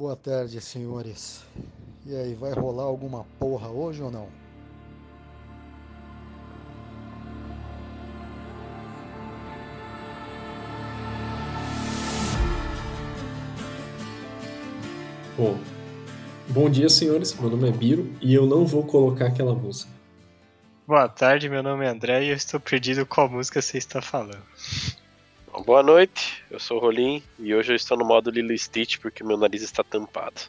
Boa tarde, senhores. E aí, vai rolar alguma porra hoje ou não? Bom, bom dia, senhores. Meu nome é Biro e eu não vou colocar aquela música. Boa tarde, meu nome é André e eu estou perdido qual música você está falando. Boa noite, eu sou o Rolim e hoje eu estou no modo Lilo Stitch porque meu nariz está tampado.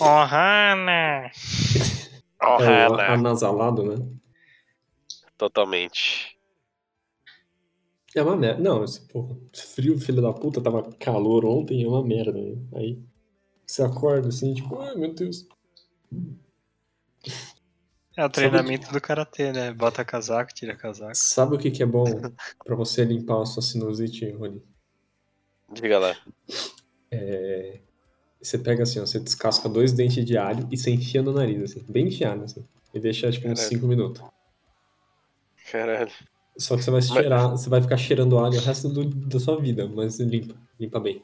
Oh, Hannah! Oh, é, anasalado, né? Totalmente. É uma merda. Não, esse, porra, frio, filho da puta, tava calor ontem, é uma merda. Né? Aí você acorda assim, tipo, ai meu Deus. É o treinamento do karatê, né? Bota casaco, tira casaco. Sabe o que, que é bom pra você limpar a sua sinusite, Rony? Diga lá. É... Você pega assim, ó, você descasca dois dentes de alho e você enfia no nariz, assim, bem enfiado, assim. E deixa, tipo, uns Caralho. 5 minutos. Caralho. Só que você vai cheirar, você vai ficar cheirando alho o resto do- da sua vida, mas limpa, limpa bem.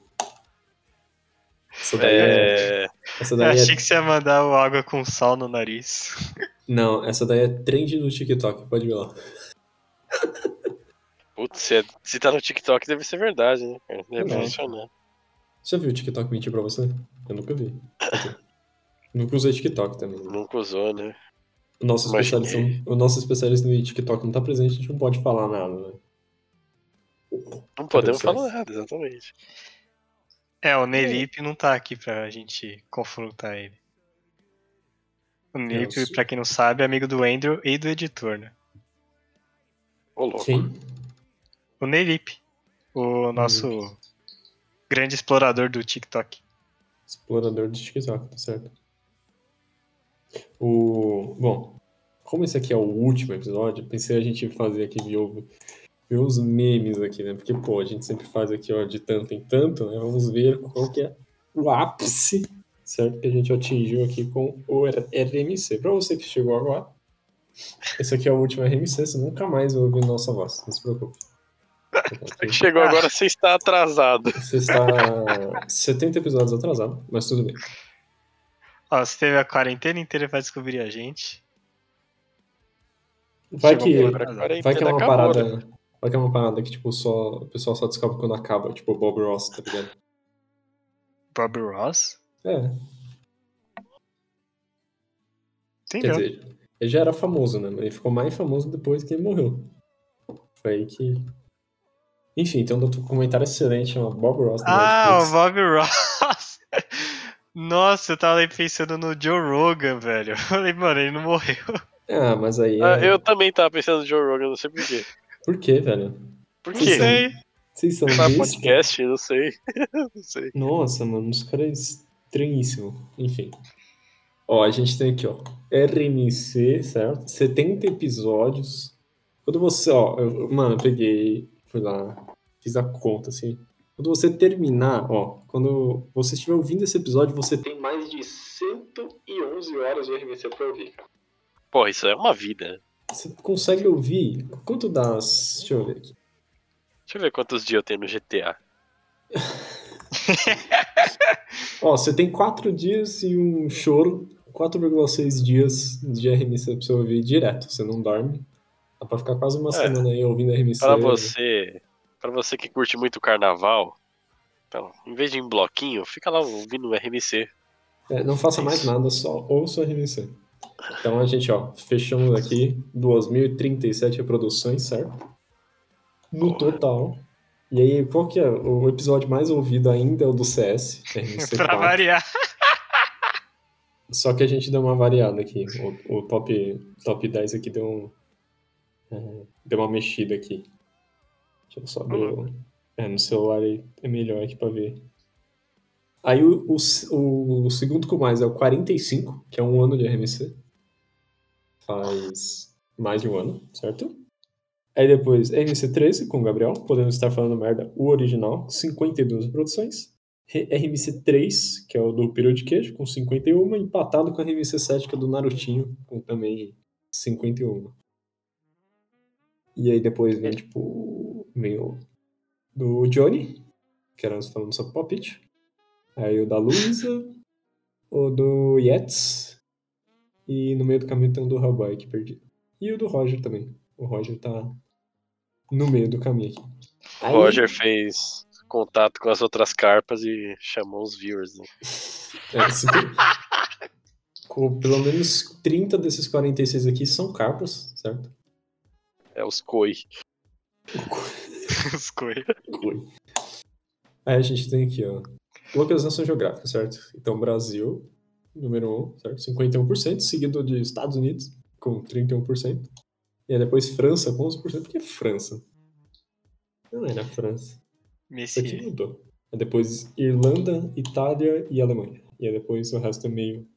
Essa daí é, É... essa Eu daí é- achei que você ia mandar o água com sal no nariz. Não, essa daí é trend do TikTok, pode ver lá. Putz, se, é- se tá no TikTok deve ser verdade, né? Deve Não. funcionar. Você já viu o TikTok mentir pra você? Eu nunca vi. Nunca usei TikTok também. Nunca usou, né? O nosso, especialista, o nosso especialista no TikTok não tá presente, a gente não pode falar nada, né? Não podemos falar nada, exatamente. É, o Nelip não tá aqui pra gente confrontar ele. O sou- pra quem não sabe, é amigo do Andrew e do editor, né? Ô, louco. Quem? O Nelip, o nosso grande explorador do TikTok. Explorador do TikTok, tá certo. O... Bom, como esse aqui é o último episódio, pensei a gente fazer aqui de novo, ver uns memes aqui, né? Porque, pô, a gente sempre faz aqui, ó, de tanto em tanto, né? Vamos ver qual que é o ápice, certo? Que a gente atingiu aqui com o RMC. Pra você que chegou agora, esse aqui é o último RMC, você nunca mais vai ouvir nossa voz, não se preocupe. Você que chegou agora, você está atrasado. Você está 70 episódios atrasado, mas tudo bem. Ó, você teve a quarentena inteira pra descobrir a gente. Vai Chegou que, vai que é uma acabou, parada. né? Vai que é uma parada que, tipo, só, o pessoal só descobre quando acaba, tipo o Bob Ross, tá ligado? Bob Ross? É, quer Entendeu? dizer, ele já era famoso, né? Ele ficou mais famoso depois que ele morreu. Foi aí que. Enfim, tem um documentário excelente chamado Bob Ross Ah, o. Bob Ross! Nossa, eu tava aí pensando no Joe Rogan, velho. Eu falei, mano, ele não morreu. Ah, mas aí. Ah, é- eu também tava pensando no Joe Rogan, não sei porquê. Por quê, velho? Por Não quê? Não sei. Vocês são Faz bestas? podcast, não sei. não sei. Nossa, mano, os caras estranhíssimo. Enfim. Ó, a gente tem aqui, ó. RMC, certo? 70 episódios. Quando você, ó, eu- mano, eu peguei, fui lá, fiz a conta, assim. Quando você terminar, ó, quando você estiver ouvindo esse episódio, você tem mais de 111 horas de RMC pra ouvir, cara. Pô, isso é uma vida. Você consegue ouvir? Quanto dá? Deixa eu ver aqui. Deixa eu ver quantos dias eu tenho no GTA. Ó, você tem 4 dias e um choro, 4,6 dias de RMC pra você ouvir direto. Você não dorme. Dá pra ficar quase uma É. semana aí ouvindo RMC. Pra você, para você que curte muito carnaval, então, em vez de ir em bloquinho, fica lá ouvindo o RMC. É, não faça mais nada, só ouça o RMC. Então a gente, ó, fechamos aqui 2.037 reproduções, certo? No Porra. total. E aí, qual que é? O episódio mais ouvido ainda é o do CS, pra 4. variar. Só que a gente deu uma variada aqui. O, o top, top 10 aqui deu um. é, deu uma mexida aqui. Deixa eu só abrir. o- É, no celular aí é melhor aqui pra ver. Aí o, o, o, segundo com mais é o 45, que é um ano de RMC. Faz mais de um ano, certo? Aí depois RMC 13 com o Gabriel, podemos estar falando merda, o original, 52 produções. R- RMC 3, que é o do Peru de Queijo, com 51, empatado com a RMC 7, que é do Narutinho, com também 51. E aí depois vem, tipo, vem o do Johnny, que era nós falando sobre palpite. Aí o da Luísa, o do Yetz, e no meio do caminho tem o do Hellboy que perdido. E o do Roger também. O Roger tá no meio do caminho aqui. O Aí- Roger fez contato com as outras carpas e chamou os viewers. Né? É, se com pelo menos 30 desses 46 aqui são carpas, certo? É os coi. Os coi. Oi. Aí a gente tem aqui, ó. Localização geográfica, certo? Então, Brasil, número 1, certo? 51%, seguido de Estados Unidos, com 31%. E aí depois França, com 11%. Por que França? Não era França. Isso aqui mudou. Aí depois Irlanda, Itália e Alemanha. E aí depois o resto é meio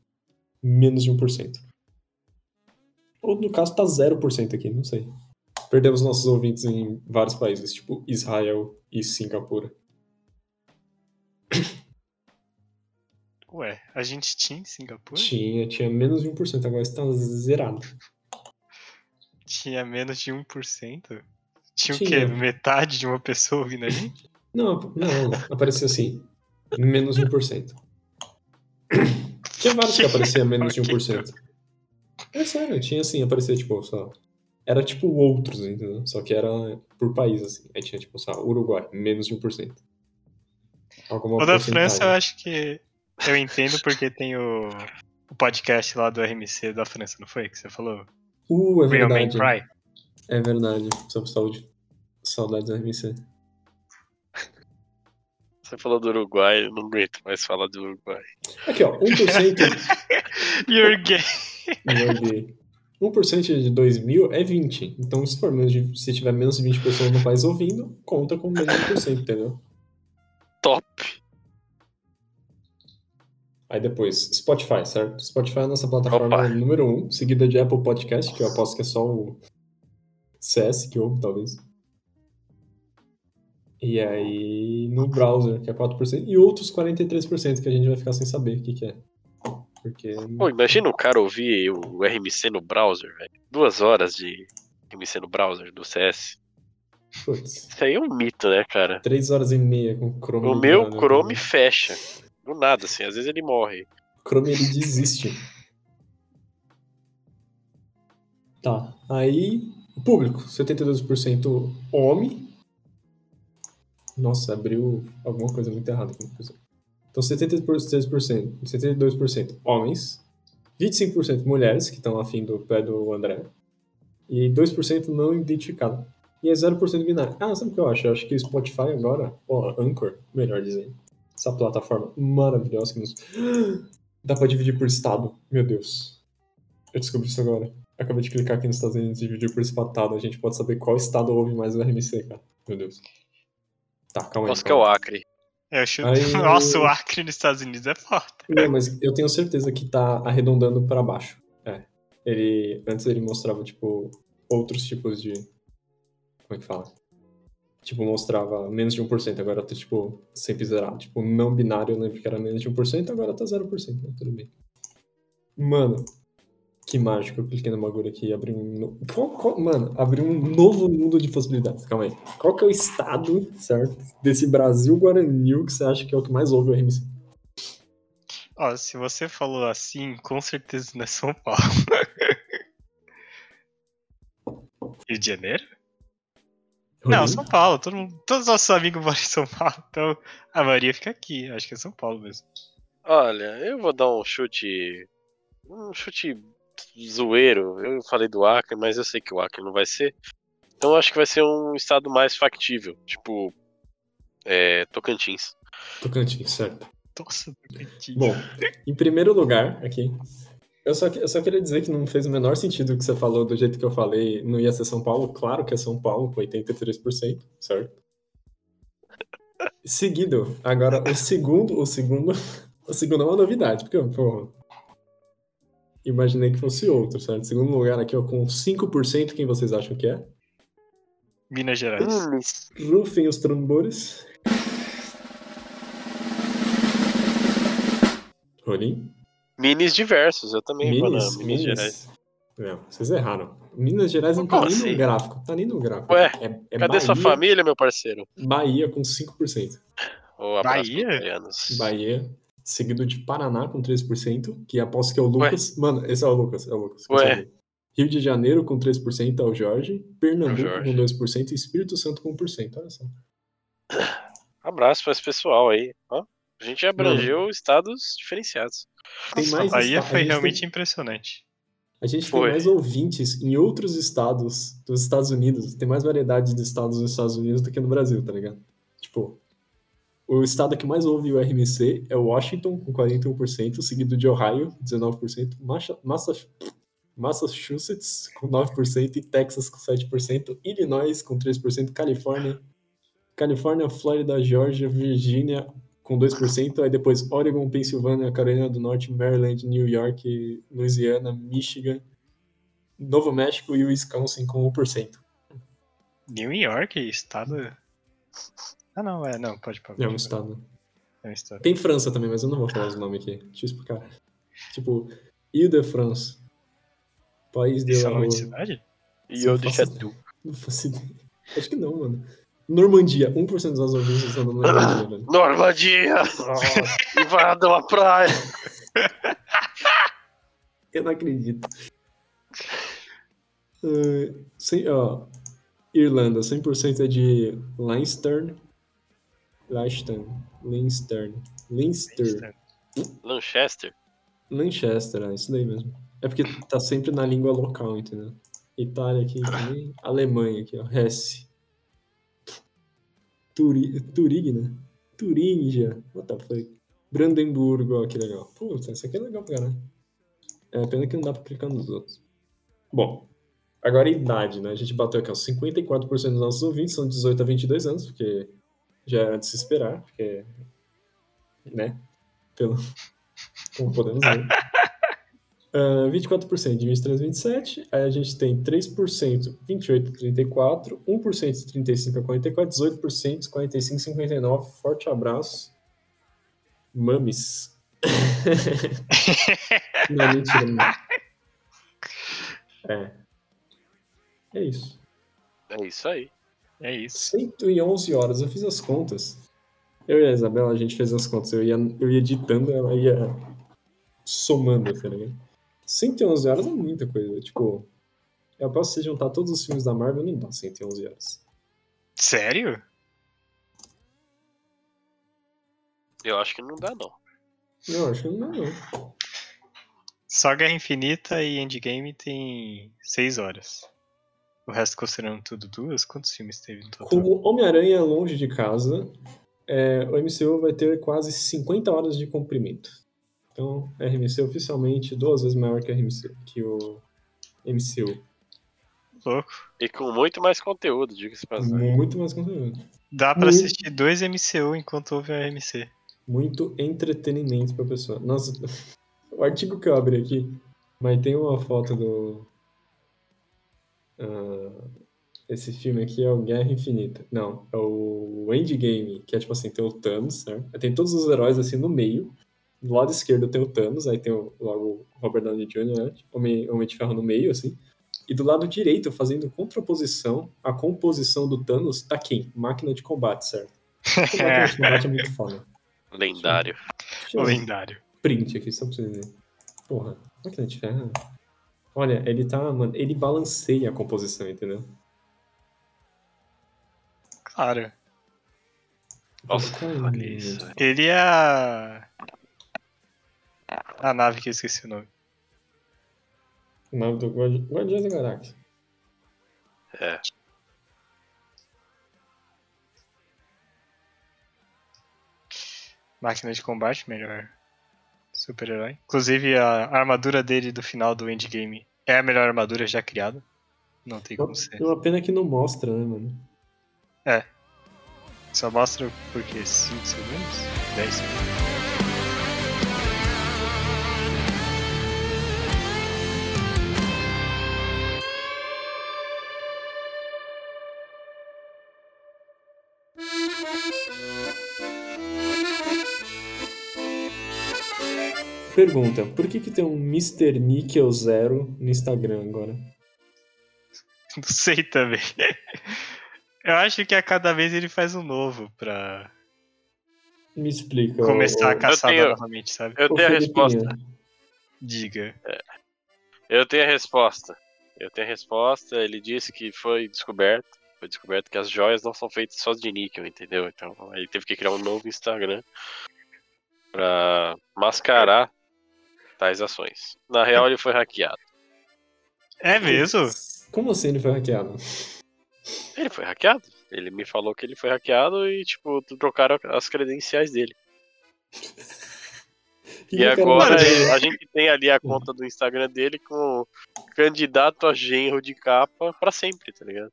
menos de 1%. Ou no caso tá 0% aqui, não sei. Perdemos nossos ouvintes em vários países, tipo Israel e Singapura. Ué, a gente tinha em Singapura? Tinha, tinha menos de 1%, agora está zerado. Tinha menos de 1%? Tinha o Tinha. quê? Metade de uma pessoa ouvindo a gente? Não, não, aparecia assim. Menos de 1%. Tinha vários que aparecia menos de 1%. É sério, tinha assim, aparecia tipo, só. Era tipo outros, entendeu? Só que era por país, assim. Aí tinha tipo, só Uruguai, menos de 1%. Alguma O da. França eu acho que eu entendo porque tem o, o podcast lá do RMC da França, não foi? Que você falou? Uh, é Real Man verdade. Cry. É verdade. Sobre saúde. Saudades da RMC. Você falou do Uruguai, eu não aguento mais falar do Uruguai. Aqui, ó, 1% You're gay. Meu gay. 1% de 2 mil é 20. Então, se for menos de, se tiver menos de 20 pessoas no país ouvindo, conta com menos de 1%, entendeu? Top! Aí depois, Spotify, certo? Spotify é a nossa plataforma Opa. número 1, um, seguida de Apple Podcast, que eu aposto que é só o CS que ouve, talvez. E aí, no browser, que é 4%, e outros 43% que a gente vai ficar sem saber o que, que é. Porque. Pô, imagina o cara ouvir o RMC no browser, velho. Duas horas de RMC no browser do CS. Putz, Isso aí é um mito, né, cara? 3 horas e meia com o Chrome. O meu Chrome né? fecha. Do nada, assim, às vezes ele morre. O Chrome ele desiste. Tá, aí. O público, 72% homem. Nossa, abriu alguma coisa muito errada. Então, 73%, 72% homens, 25% mulheres, que estão afim do pé do André, e 2% não identificado. E é 0% binário. Ah, sabe o que eu acho? Eu acho que o Spotify agora, ó, Anchor, melhor dizendo, essa plataforma maravilhosa que nos. Dá pra dividir por estado. Meu Deus. Eu descobri isso agora. Acabei de clicar aqui nos Estados Unidos e dividir por estado. A gente pode saber qual estado ouve mais o RMC, cara. Meu Deus. Tá, calma aí. Nossa, que é o. Acre. Eu chuto... Aí- Nossa, o Acre nos Estados Unidos é foda. Não, mas eu tenho certeza que tá arredondando pra baixo. É. Ele. Antes ele mostrava, tipo, outros tipos de. Como é que fala? Tipo, mostrava menos de 1%, agora tá, tipo, sempre zerado. Tipo, não binário, eu lembro que era menos de 1%, agora tá 0%, né? Tudo bem. Mano, que mágico. Eu cliquei no bagulho aqui e abri um. no- Qual- qual- Mano, abri um novo mundo de possibilidades. Calma aí. Qual que é o estado, certo? Desse Brasil Guaranil que você acha que é o que mais ouve o RMC? Ó, se você falou assim, com certeza não é São Paulo. Rio de Janeiro? Não? São Paulo. Todo mundo, todos os nossos amigos moram em São Paulo, então a maioria fica aqui. Acho que é São Paulo mesmo. Olha, eu vou dar um chute. Um chute zoeiro. Eu falei do Acre, mas eu sei que o Acre não vai ser. Então eu acho que vai ser um estado mais factível. Tipo. É, Tocantins. Tocantins, certo. Nossa, Tocantins. Bom, em primeiro lugar, aqui, eu só, eu só queria dizer que não fez o menor sentido o que você falou do jeito que eu falei, não ia ser São Paulo. Claro que é São Paulo, com 83%, certo? Seguido, agora o segundo, o segundo, o segundo é uma novidade, porque, porra, imaginei que fosse outro, certo? Segundo lugar aqui, ó, com 5%, quem vocês acham que é? Minas Gerais. Rufem os tambores. Rolim? Minis diversos, eu também vou na Minas, Minas Gerais. Não, vocês erraram. Minas Gerais não tá nem assim? no gráfico. Tá nem no gráfico. Ué, é, é Cadê sua Bahia, família, meu parceiro? Bahia com 5%. Ou abraço Bahia? Bahia, seguido de Paraná com 3%, que aposto que é o Lucas. Mano, esse é o Lucas, é o Lucas. Ué. Rio de Janeiro com 3% é o Jorge, Pernambuco É o Jorge. com 2% e Espírito Santo com 1%. Olha só. Abraço pra esse pessoal aí. Ó, a gente abrangeu estados diferenciados. Tem mais Bahia foi realmente tem- impressionante. A gente Foi. tem mais ouvintes em outros estados dos Estados Unidos. Tem mais variedade de estados nos Estados Unidos do que no Brasil, tá ligado? Tipo, o estado que mais ouve o RMC é Washington, com 41%, seguido de Ohio, 19%, Macha- Massa- Massachusetts, com 9%, e Texas, com 7%, Illinois, com 3%, Califórnia, Califórnia, Flórida, Georgia, Virgínia, com 2%, aí depois Oregon, Pensilvânia, Carolina do Norte, Maryland, New York, Louisiana, Michigan, Novo México e Wisconsin com 1%. New York, estado. Ah, não, é, não, pode pode, É um pode. estado. É um estado. Tem França também, mas eu não vou falar os nomes aqui. Deixa eu explicar. Tipo, Ile-de-France. País de Isso é nome de Rua. cidade? E tu. Não faço ideia. Acho que não, mano. Normandia. 1% dos ouvintes estão na Normandia, velho. Normandia! Invada uma praia! Eu não acredito. Ah, cem- ó, Irlanda, 100% é de Leinster. Leicester. Leinster. Leinster. Lanchester? Manchester, é isso daí mesmo. É porque tá sempre na língua local, entendeu? Itália aqui também. Alemanha aqui, ó. Hesse. Turi, Turing, né? Turingia. What the fuck? Brandemburgo, ó, que legal. Putz, esse aqui é legal pra caralho. É pena que não dá pra clicar nos outros. Bom, agora a idade, né? A gente bateu aqui, ó. 54% dos nossos ouvintes são de 18 a 22 anos, porque já era de se esperar, porque. Né? Pelo. Como podemos ver. Ah, 24% de 23 a 27, aí a gente tem 3% 28 a 34, 1% de 35 a 44, 18% 45 a 59. Forte abraço. Mames. Não, mentira. Não. É. É isso. É isso aí. É isso. 111 horas, eu fiz as contas. Eu e a Isabela, a gente fez as contas. Eu ia, eu ia editando, ela ia somando, tá ligado? 111 horas é muita coisa. Tipo, eu posso se juntar todos os filmes da Marvel, não dá 111 horas. Sério? Eu acho que não dá, não. Não, acho que não dá, não. Só Guerra Infinita e Endgame tem 6 horas. O resto considerando tudo duas, quantos filmes teve no total? Como Homem-Aranha é longe de casa, é, o MCU vai ter quase 50 horas de comprimento. Então, RMC oficialmente duas vezes maior que, RMC, que o MCU. Louco. E com muito mais conteúdo, diga-se pra passagem. Muito mais conteúdo. Dá pra Muito. assistir dois MCU enquanto ouve a RMC. muito entretenimento pra pessoa. Nossa, o artigo que eu abri aqui, mas tem uma foto do. ah, esse filme aqui é o Guerra Infinita. Não, é o Endgame, que é tipo assim, tem o Thanos, certo? Aí Tem todos os heróis assim no meio. Do lado esquerdo tem o Thanos, aí tem o, logo o Robert Downey Jr., né? Homem, Homem de Ferro no meio, assim. E do lado direito, fazendo contraposição, a composição do Thanos tá quem? Máquina de combate, certo? Máquina de combate é muito foda. Lendário. Deixa eu- Lendário. print aqui, só pra vocês verem. Porra, máquina de ferro. Olha, ele tá, mano, ele balanceia a composição, entendeu? Claro. Nossa, isso. Ele é a. A nave que eu esqueci o nome. O nome do Guardi- Guardiões da Galáxia. É. Máquina de combate, melhor super-herói. Inclusive, a armadura dele do final do Endgame é a melhor armadura já criada. Não tem como ser. Uma pena que não mostra, né, mano? Só mostra por quê? 5 segundos? 10 segundos? Pergunta, por que que tem um Mr. Nickel Zero no Instagram agora? Não sei também. Eu acho que a cada vez ele faz um novo pra. Me explica. começar a caçada tenho- novamente, sabe? Eu tenho a resposta. Diga. Eu tenho a resposta. Eu tenho a resposta. Ele disse que foi descoberto. Foi descoberto que as joias não são feitas só de níquel, entendeu? Então ele teve que criar um novo Instagram pra mascarar tais ações. Na real, ele foi hackeado. É mesmo? Como assim ele foi hackeado? Ele foi hackeado. Ele me falou que ele foi hackeado e, tipo, trocaram as credenciais dele. Que E cara agora a gente tem ali a conta do Instagram dele com candidato a genro de capa pra sempre, tá ligado?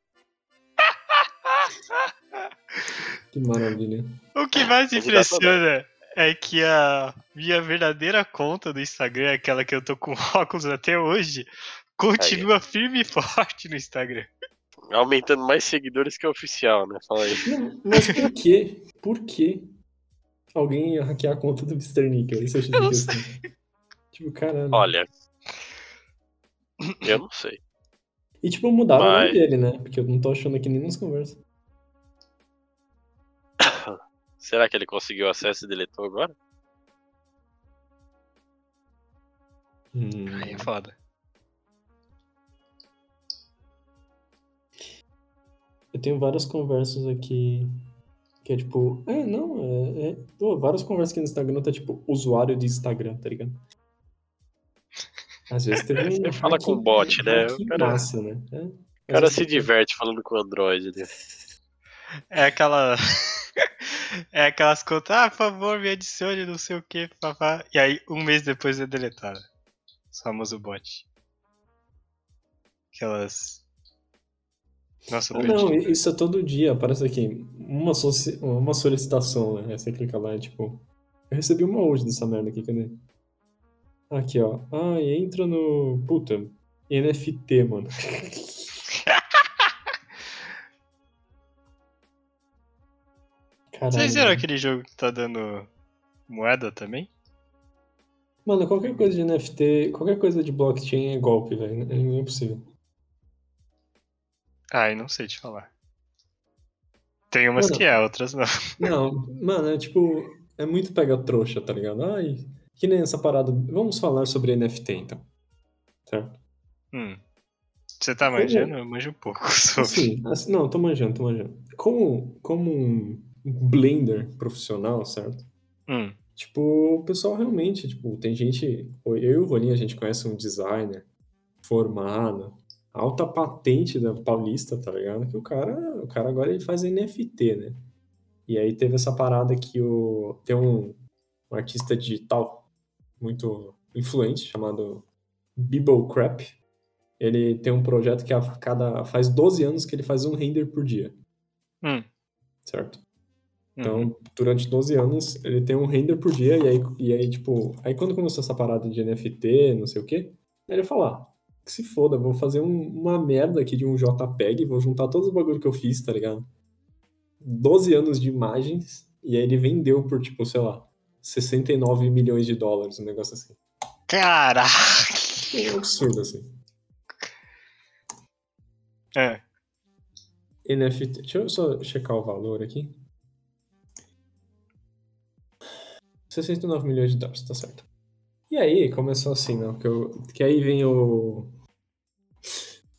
Que maravilha. O que mais impressiona é que a minha verdadeira conta do Instagram, aquela que eu tô com óculos até hoje, continua firme e forte no Instagram. Aumentando mais seguidores que o oficial, né? Fala aí. Não, mas por quê? Por quê alguém ia hackear a conta do Mr. Nickel? Isso eu achei Eu não interessante. Tipo, caralho. Olha. Eu não sei. E tipo, mudaram o nome Mas- dele, né? Porque eu não tô achando aqui nem nas conversas. Será que ele conseguiu acesso e deletou agora? Hum. Aí é foda. Eu tenho várias conversas aqui que é tipo, é, não, é, é pô, várias conversas aqui no Instagram tá tipo usuário de Instagram, tá ligado? Às vezes teve um Você fala com bot, né? O cara- massa, né? É. O cara se tem- diverte falando com o Android ali. É aquela. É aquelas contas, ah, por favor, me adicione, não sei o que, papá. E aí, um mês depois é deletada. O famoso bot. Aquelas. Nossa, Ah, não, isso é todo dia, aparece aqui. Uma, soci- uma solicitação, né? Aí você clica lá e tipo. Eu recebi uma hoje dessa merda aqui, cadê? Aqui, ó. Ah, e entra no. Puta. NFT, mano. Caralho. Vocês viram aquele jogo que tá dando moeda também? Mano, qualquer coisa de NFT, qualquer coisa de blockchain é golpe, velho. É impossível. Ai, não sei te falar. Tem umas Mano. que é, outras não. Não, mano, é tipo. É muito pega trouxa, tá ligado? Ai, que nem essa parada. Vamos falar sobre NFT então. Certo? Hum. Você tá manjando? Eu manjo um pouco sobre. Assim, assim, não, tô manjando, tô manjando. Como, como um blender profissional, certo? Hum. Tipo, o pessoal realmente, tipo, tem gente. Eu e o Rolinho, a gente conhece um designer formado, alta patente da Paulista, tá ligado? Que o cara, o cara agora ele faz NFT, né? E aí teve essa parada que o. Tem um, um artista digital muito influente chamado Bibble Crap. Ele tem um projeto que a cada faz 12 anos que ele faz um render por dia, Hum. certo? Então, durante 12 anos, ele tem um render por dia, e aí, e aí, tipo, aí quando começou essa parada de NFT, não sei o quê, ele falou, ah, que se foda, vou fazer um- uma merda aqui de um JPEG, vou juntar todos os bagulho que eu fiz, tá ligado? 12 anos de imagens, e aí ele vendeu por, tipo, sei lá, 69 milhões de dólares, um negócio assim. Caraca! É um absurdo, assim. É. NFT, deixa eu só checar o valor aqui. 69 milhões de dólares, tá certo. E aí, começou assim, não? Que, eu, que aí vem o.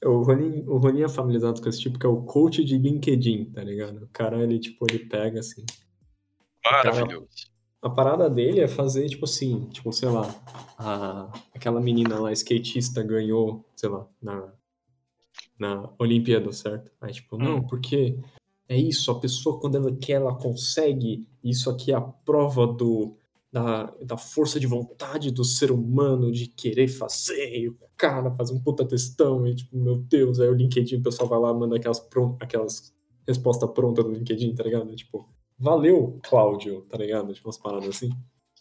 O Ronin, o Ronin é familiarizado com esse tipo, que é o coach de LinkedIn, tá ligado? O cara, ele, tipo, ele pega assim. Maravilhoso. A parada dele é fazer, tipo assim, tipo, sei lá, a, aquela menina lá, skatista, ganhou, sei lá, na, na Olimpíada, certo? Aí, tipo, não, porque é isso, a pessoa, quando ela quer, ela consegue, isso aqui é a prova do, da, da força de vontade do ser humano de querer fazer, e o cara faz um puta textão, e tipo, meu Deus, aí o LinkedIn, o pessoal vai lá, manda aquelas, pron- aquelas respostas prontas do LinkedIn, tá ligado? Tipo, valeu, Cláudio, tá ligado? Tipo, umas paradas assim.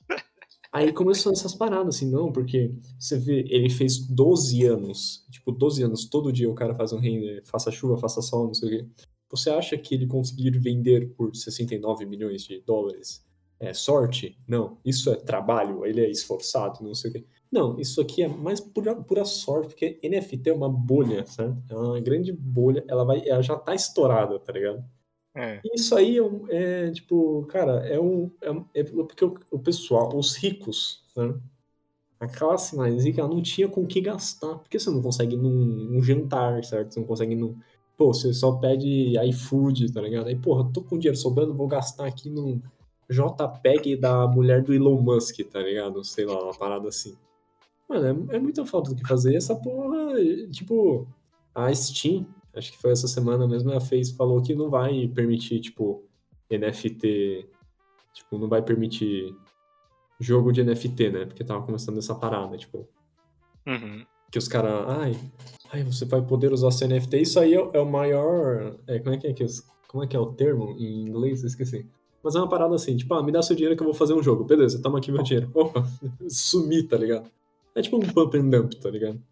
Aí começou essas paradas, assim, não, porque você vê, ele fez 12 anos, tipo, 12 anos, todo dia o cara faz um render, faça chuva, faça sol, não sei o quê. Você acha que ele conseguir vender por 69 milhões de dólares é sorte? Não. Isso é trabalho, ele é esforçado, não sei o quê. Não, isso aqui é mais pura, pura sorte, porque NFT é uma bolha, certo? É uma grande bolha, ela vai, ela já tá estourada, tá ligado? É. Isso aí é, um- é, tipo, cara, é um. É, é porque o, o pessoal, os ricos, né? A classe mais rica, ela não tinha com o que gastar. Porque você não consegue num, num jantar, certo? Você não consegue num. Pô, você só pede iFood, tá ligado? Aí, porra, tô com dinheiro sobrando, vou gastar aqui num JPEG da mulher do Elon Musk, tá ligado? Sei lá, uma parada assim. Mano, é, é muita falta do que fazer. Essa porra, tipo, a Steam, acho que foi essa semana mesmo, ela fez, falou que não vai permitir, tipo, NFT. Tipo, não vai permitir jogo de NFT, né? Porque tava começando essa parada, tipo, Uhum. que os caras, ai, ai, você vai poder usar seu NFT. Isso aí é, é o maior. é, como é que é que os- como é que é o termo em inglês? Eu esqueci. Mas é uma parada assim, tipo, ah, me dá seu dinheiro que eu vou fazer um jogo. Beleza, toma aqui meu dinheiro. Opa, sumi, tá ligado? É tipo um pump and dump, tá ligado?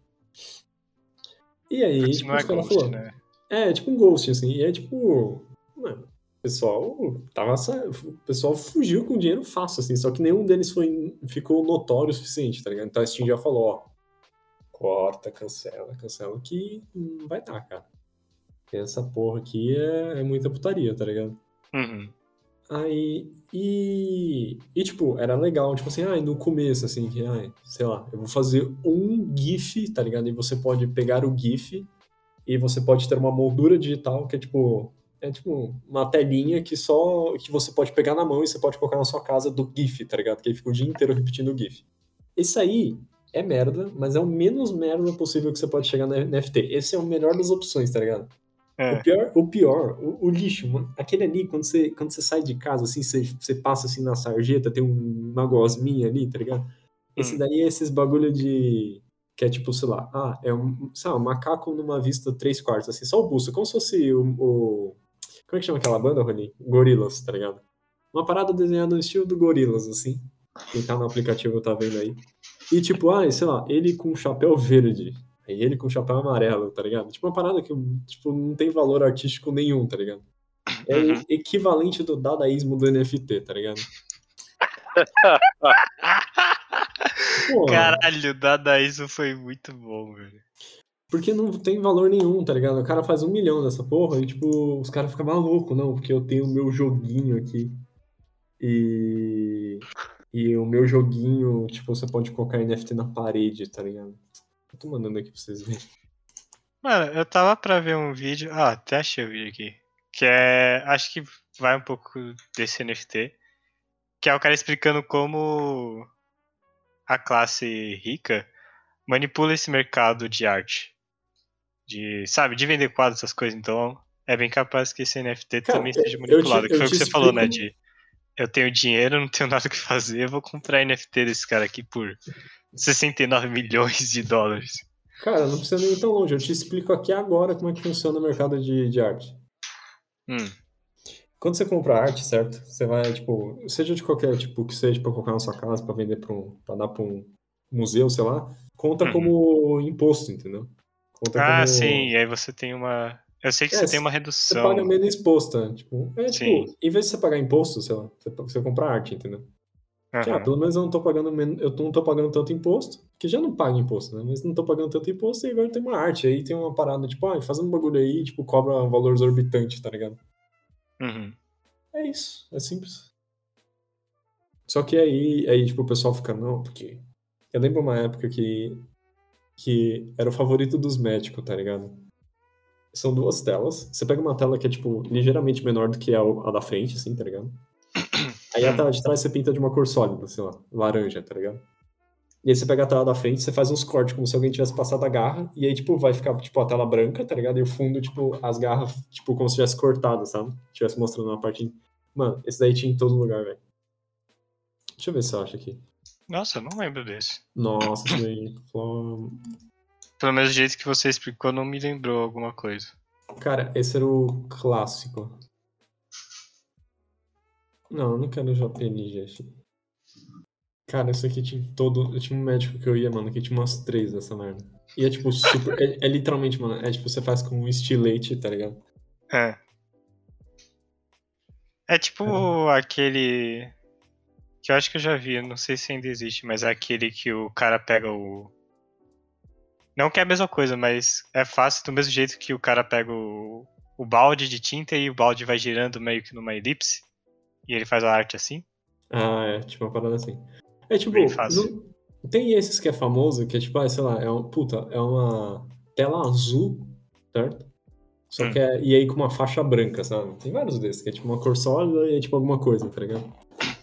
E aí, Putz, tipo, não é Ghost, né? É, tipo um ghost, assim. E é tipo. Mano, o pessoal tava. O pessoal fugiu com dinheiro fácil, assim. Só que nenhum deles foi, ficou notório o suficiente, tá ligado? Então a Steam já falou, ó. Corta, cancela, cancela, que não vai dar, cara. Porque essa porra aqui é, é muita putaria, tá ligado? Uhum. Aí, e, e, tipo, era legal, tipo assim, ai, no começo, assim, que, ai, sei lá, eu vou fazer um GIF, tá ligado? E você pode pegar o GIF e você pode ter uma moldura digital que é tipo, é tipo uma telinha que só, que você pode pegar na mão e você pode colocar na sua casa do GIF, tá ligado? Que aí fica o dia inteiro repetindo o GIF. Esse aí é merda, mas é o menos merda possível que você pode chegar na NFT. Esse é o melhor das opções, tá ligado? É. O pior, o, pior o, o lixo, mano, aquele ali, quando você, quando você sai de casa, assim, você, você passa assim na sarjeta, tem um, uma gosminha ali, tá ligado? Esse Hum. daí é esses bagulho de. Que é tipo, sei lá, ah, é um, lá, um macaco numa vista 3 quartos, assim, só o busto, como se fosse o. o- como é que chama aquela banda, Rony? Gorilas, tá ligado? Uma parada desenhada no estilo do Gorilas, assim. Quem tá no aplicativo tá vendo aí. E tipo, ah, sei lá, ele com chapéu verde. Aí ele com chapéu amarelo, tá ligado? Tipo, uma parada que tipo, não tem valor artístico nenhum, tá ligado? É o Uhum. equivalente do dadaísmo do NFT, tá ligado? Caralho, o Dadaísmo foi muito bom, velho. porque não tem valor nenhum, tá ligado? O cara faz um milhão dessa porra e, tipo, os caras ficam malucos, não, porque eu tenho o meu joguinho aqui. E. E o meu joguinho, tipo, você pode colocar NFT na parede, tá ligado? Eu tô mandando aqui pra vocês verem. Mano, eu tava pra ver um vídeo. Ah, até achei o vídeo aqui. Que é. Acho que vai um pouco desse NFT. Que é o cara explicando como a classe rica manipula esse mercado de arte. De, sabe, de vender quadros, essas coisas. Então, é bem capaz que esse NFT Cara, também seja manipulado. te- que foi o que você falou, né? explico- De eu tenho dinheiro, não tenho nada o que fazer, vou comprar NFT desse cara aqui por 69 milhões de dólares. Cara, não precisa nem ir tão longe. Eu te explico aqui agora como é que funciona o mercado de, de arte. Hum, Quando você compra arte, certo? Você vai, tipo, seja de qualquer tipo que seja pra colocar na sua casa, pra vender pra, um, pra dar pra um museu, sei lá, conta Uhum. como imposto, entendeu? Conta Ah, como... sim, e aí você tem uma. Eu sei que É, você tem uma Você redução. paga menos imposto, né? Tipo, é tipo, em vez de você pagar imposto, sei lá, você, você compra arte, entendeu? Que, ah, pelo menos eu não tô pagando eu não tô pagando tanto imposto, que já não paga imposto, né? Mas não tô pagando tanto imposto e agora tem uma arte. Aí tem uma parada, tipo, ah, faz um bagulho aí, tipo, cobra um valor exorbitante, tá ligado? Uhum. É isso, é simples. Só que aí, aí tipo, o pessoal fica, não, porque. Eu lembro uma época que. que era o favorito dos médicos, tá ligado? São duas telas. Você pega uma tela que é, tipo, ligeiramente menor do que a, a da frente, assim, tá ligado? Aí a tela de trás você pinta de uma cor sólida, sei lá, laranja, tá ligado? E aí você pega a tela da frente, você faz uns cortes como se alguém tivesse passado a garra, e aí, tipo, vai ficar, tipo, a tela branca, tá ligado? E o fundo, tipo, as garras, tipo, como se tivesse cortado, sabe? Tivesse mostrando uma parte. Mano, esse daí tinha em todo lugar, velho. Deixa eu ver se eu acho aqui. Nossa, eu não lembro desse. Nossa, esse daí. Pelo menos o jeito que você explicou não me lembrou alguma coisa. Cara, esse era o clássico. Não, eu não quero JPNG, acho. Cara, isso aqui tinha todo. Eu tinha um médico que eu ia, mano, que tinha umas três dessa merda. E é tipo super. é, é literalmente, mano. É tipo, você faz com um estilete, tá ligado? É. É tipo aquele. Que eu acho que eu já vi, não sei se ainda existe, mas é aquele que o cara pega o. Não que é a mesma coisa, mas é fácil do mesmo jeito que o cara pega o, o balde de tinta e o balde vai girando meio que numa elipse. E ele faz a arte assim. Ah, é, tipo uma parada assim. É tipo, Bem fácil. não- tem esses que é famoso, que é tipo, ah, sei lá, é um, puta, é uma tela azul, certo? Só Hum. que é, e aí com uma faixa branca, sabe? Tem vários desses, que é tipo uma cor sólida e é tipo alguma coisa, tá ligado?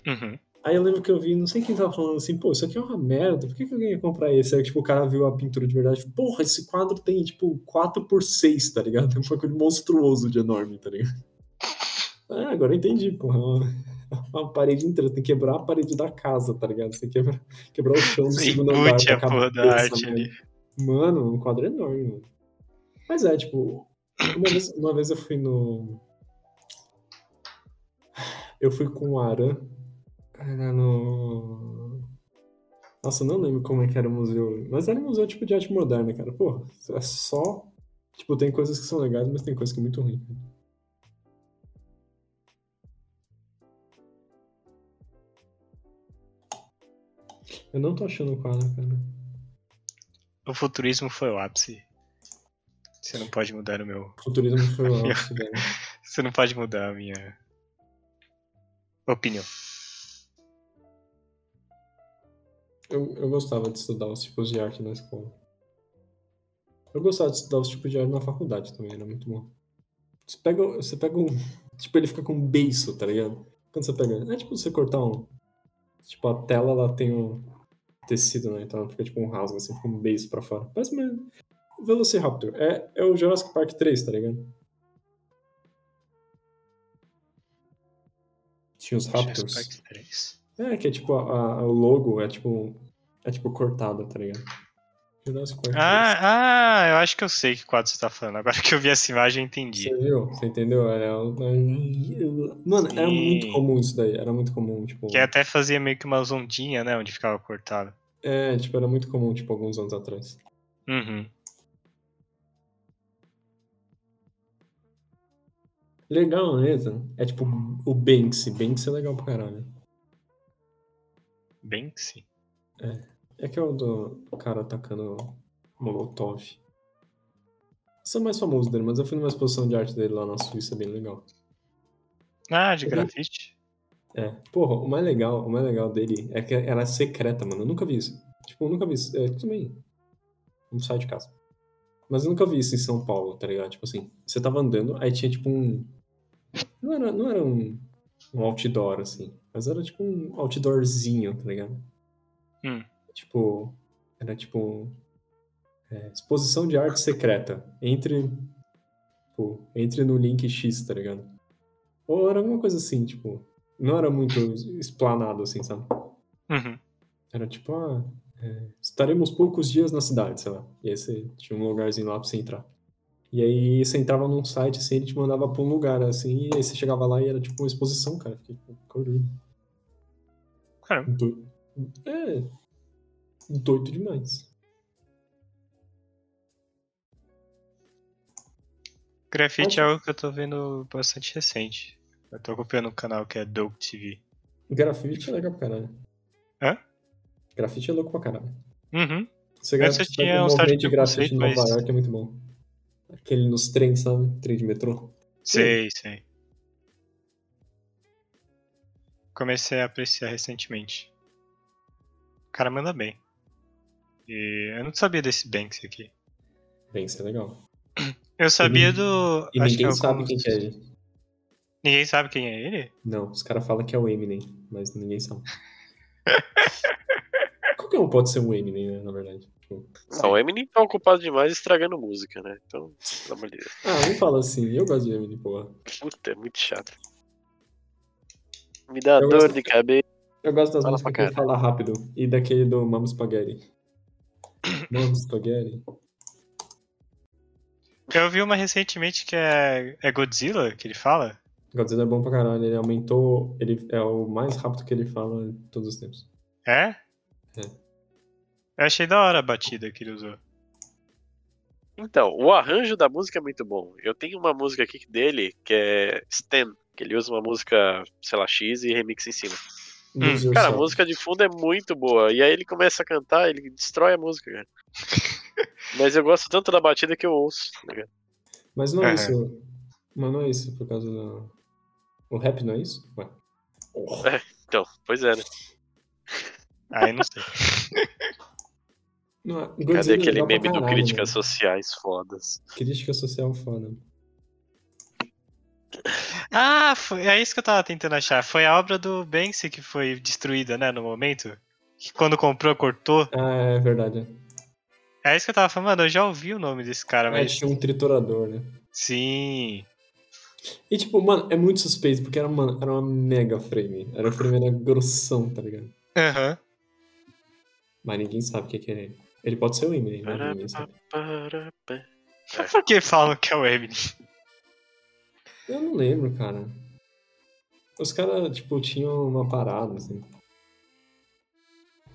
Uhum. Aí eu lembro que eu vi, não sei quem tava falando assim, pô, isso aqui é uma merda, por que, que alguém ia comprar esse? Aí tipo, o cara viu a pintura de verdade, porra, esse quadro tem tipo 4 por 6 tá ligado? É um bagulho monstruoso de enorme, tá ligado? Ah, agora eu entendi, porra. É uma, parede inteira, tem que quebrar a parede da casa, tá ligado? Você tem que quebrar, quebrar o chão do segundo andar. Da cabeça, arte mano. ali. Mano, um quadro enorme, mano. Mas é, tipo, uma vez, uma vez eu fui no. Eu fui com o Aran. Era no. Nossa, eu não lembro como é que era o museu. Mas era um museu tipo de arte moderna, cara. Porra, é só. Tipo, tem coisas que são legais, mas tem coisas que é muito ruim. Eu não tô achando o quadro, cara. O futurismo foi o ápice. Você não pode mudar o meu. Futurismo foi o ápice, velho. Você não pode mudar a minha opinião. Eu, eu gostava de estudar os tipos de arte na escola. Eu gostava de estudar os tipos de arte na faculdade também, era muito bom. Você pega, você pega um. Tipo, ele fica com um beiço, tá ligado? Quando você pega. É tipo você cortar um. Tipo, a tela ela tem um tecido, né? Então fica tipo um rasgo, assim, fica um beiço pra fora. Parece mesmo. Velociraptor. É, é o Jurassic Park 3, tá ligado? Tinha os Raptors. Jurassic Park 3. É, que é tipo, a, a- o logo é tipo. É tipo cortado, tá ligado? Jurassic Park 3. Ah, ah, eu acho que eu sei que quadro você tá falando. Agora que eu vi essa imagem, eu entendi. Você viu? Você entendeu? Era... Mano, era Sim. muito comum isso daí. Era muito comum, tipo. Que até fazia meio que umas ondinhas, né? Onde ficava cortado. É, tipo, era muito comum, tipo, alguns anos atrás. Uhum. Legal mesmo. É tipo o Banksy. Banksy é legal pra caralho. Banksy. É que é o do cara atacando Molotov. Esse é o mais famoso dele, mas eu fui numa exposição de arte dele lá na Suíça, bem legal. Ah, de grafite. É, porra, o mais legal, o mais legal dele é que ela é secreta, mano. Eu nunca vi isso. Tipo, eu nunca vi isso. É, também. Não sai de casa. Mas eu nunca vi isso em São Paulo, tá ligado? Tipo assim, você tava andando, aí tinha tipo um. Não era, não era um, um outdoor, assim. Mas era tipo um outdoorzinho, tá ligado? Hum. Tipo. Era tipo. é, exposição de arte secreta. Entre. Tipo, entre no link X, tá ligado? Ou era alguma coisa assim, tipo. Não era muito explanado, assim, sabe? Uhum. Era tipo, ah, é, estaremos poucos dias na cidade, sei lá. E aí você tinha um lugarzinho lá pra você entrar. E aí você entrava num site, assim, ele te mandava pra um lugar, assim, e aí você chegava lá e era tipo uma exposição, cara. Fiquei tipo. Caramba. Doido. É. Doido demais. Grafite é algo que eu tô vendo bastante recente. Eu tô acompanhando um canal que é Dope TV. Grafite é legal pra caralho. Hã? Grafite é louco pra caralho. Uhum. Você grava, eu tinha um movimento de grafite em preconceito, Nova mas- York é muito bom. Aquele nos trens, sabe? Trem de metrô. Sei, sei. Comecei a apreciar recentemente. O cara manda bem. E eu não sabia desse Banksy aqui. Isso é legal. Eu sabia E do. E acho ninguém que sabe alguns- quem que é ele. Ninguém sabe quem é ele? Não, os caras falam que é o Eminem, mas ninguém sabe. Qualquer um pode ser o Eminem, né, na verdade. Não, o Eminem tá ocupado demais estragando música, né? Então, pelo amor de Deus. Ah, não fala assim, eu gosto de Eminem, porra. Puta, é muito chato. Me dá Eu dor gosto- de cabeça. Eu gosto das Fala músicas que ele fala rápido. E daquele do Mamo Spaghetti. Spaghetti. Eu vi uma recentemente que é, é Godzilla, que ele fala. Godzilla é bom pra caralho, ele aumentou. Ele é o mais rápido que ele fala de todos os tempos. É? É. Eu achei da hora a batida que ele usou. Então, o arranjo da música é muito bom. Eu tenho uma música aqui dele que é Stan, que ele usa uma música, sei lá, X e remix em cima. Lose Cara, a música de fundo é muito boa. E aí ele começa a cantar, ele destrói a música, cara. Mas eu gosto tanto da batida que eu ouço. tá ligado? Mas não é isso. Mas não é isso, por causa da. O rap não é isso? Ué. Então, pois é, né? Aí não sei. Não, é- Cadê é aquele meme do caralho, Críticas mano. Sociais fodas? Crítica social foda. Ah, foi, é isso que eu tava tentando achar. Foi a obra do Banksy que foi destruída, né, no momento. Que quando comprou, cortou. Ah, é verdade. É isso que eu tava falando, mano, eu já ouvi o nome desse cara, É, mas. tinha um triturador, né? Sim. E tipo, mano, é muito suspeito, porque era uma, era uma mega frame. Era um frame era grossão, tá ligado? Aham. Mas ninguém sabe o que, que é ele. Ele pode ser o Eminem, mas ninguém sabe. Parapá. Por que falam que é o Eminem? Eu não lembro, cara. Os caras, tipo, tinham uma parada, assim.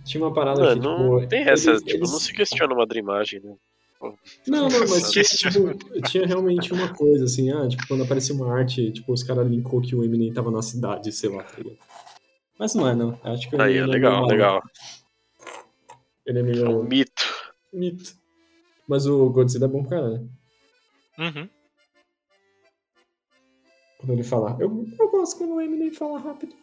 Tinha uma parada Mano, que, não tipo. tem essa, eles- tipo, eles- não se questiona uma Dreamagem, né? Não, não, mas tinha, Questiona. tipo, tinha realmente uma coisa, assim, ah, tipo, quando aparecia uma arte, tipo, os caras linkou que o Eminem tava na cidade, sei lá, tá ligado? Mas não é, não. Acho que Aí, é legal, meio legal. Ele é É um meio mito. mito. Mas o Godzilla é bom pra caralho. Uhum. Quando ele fala. Eu, eu gosto quando o Eminem fala rápido.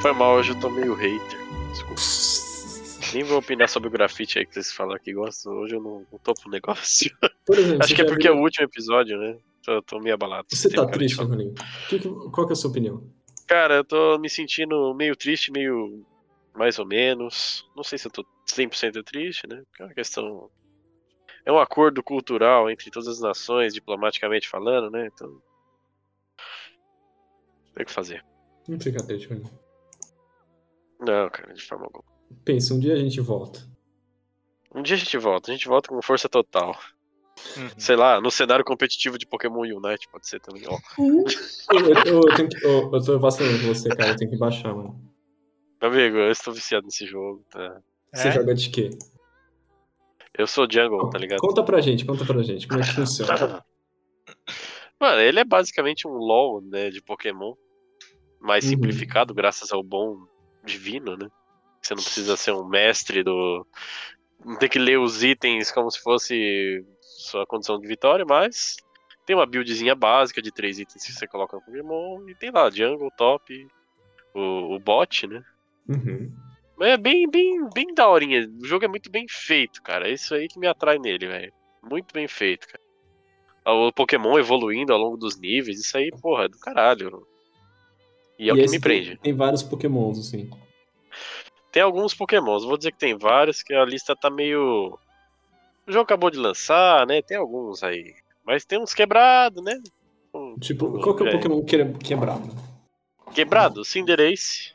Foi mal, hoje eu tô meio hater. Desculpa. Nem vou opinar sobre o grafite aí que vocês falaram que gostam. Hoje eu não, não tô pro negócio. Exemplo, Acho que é porque é viu- o último episódio, né? Tô, tô meio abalado. Você tá triste. Rolinho? Qual que é a sua opinião? Cara, eu tô me sentindo meio triste, meio mais ou menos. Não sei se eu tô 100% triste, né? Porque é uma questão. É um acordo cultural entre todas as nações, diplomaticamente falando, né? Então. Tem o que fazer. Não fica triste, Rolinho. Não, cara, de forma alguma. Pensa, um dia a gente volta. Um dia a gente volta, a gente volta com força total. Uhum. Sei lá, no cenário competitivo de Pokémon Unite, pode ser também, ó. Eu, eu- eu tenho que, eu, eu tô vacilando com você, cara. Eu tenho que baixar, mano. Amigo, eu estou viciado nesse jogo, tá? Você É? joga de quê? Eu sou jungle, tá ligado? Conta pra gente, conta pra gente. Como é que funciona? Mano, ele é basicamente um LoL, né, de Pokémon. Mais Uhum. simplificado, graças ao bom divino, né? Você não precisa ser um mestre do. Não ter que ler os itens como se fosse sua condição de vitória, mas tem uma buildzinha básica de três itens que você coloca no Pokémon e tem lá jungle, top, o, o bot, né? Uhum. Mas é bem, bem, bem daorinha. O jogo é muito bem feito, cara. É isso aí que me atrai nele, velho. Muito bem feito, cara. O Pokémon evoluindo ao longo dos níveis, isso aí, porra, é do caralho. E é o que me tem- prende. Tem vários pokémons, assim. Tem alguns Pokémons, vou dizer que tem vários, que a lista tá meio. O jogo acabou de lançar, né? Tem alguns aí. Mas tem uns quebrados, né? Um- Tipo, um- qual que é o é, Pokémon que- quebrado? Quebrado, Cinderace.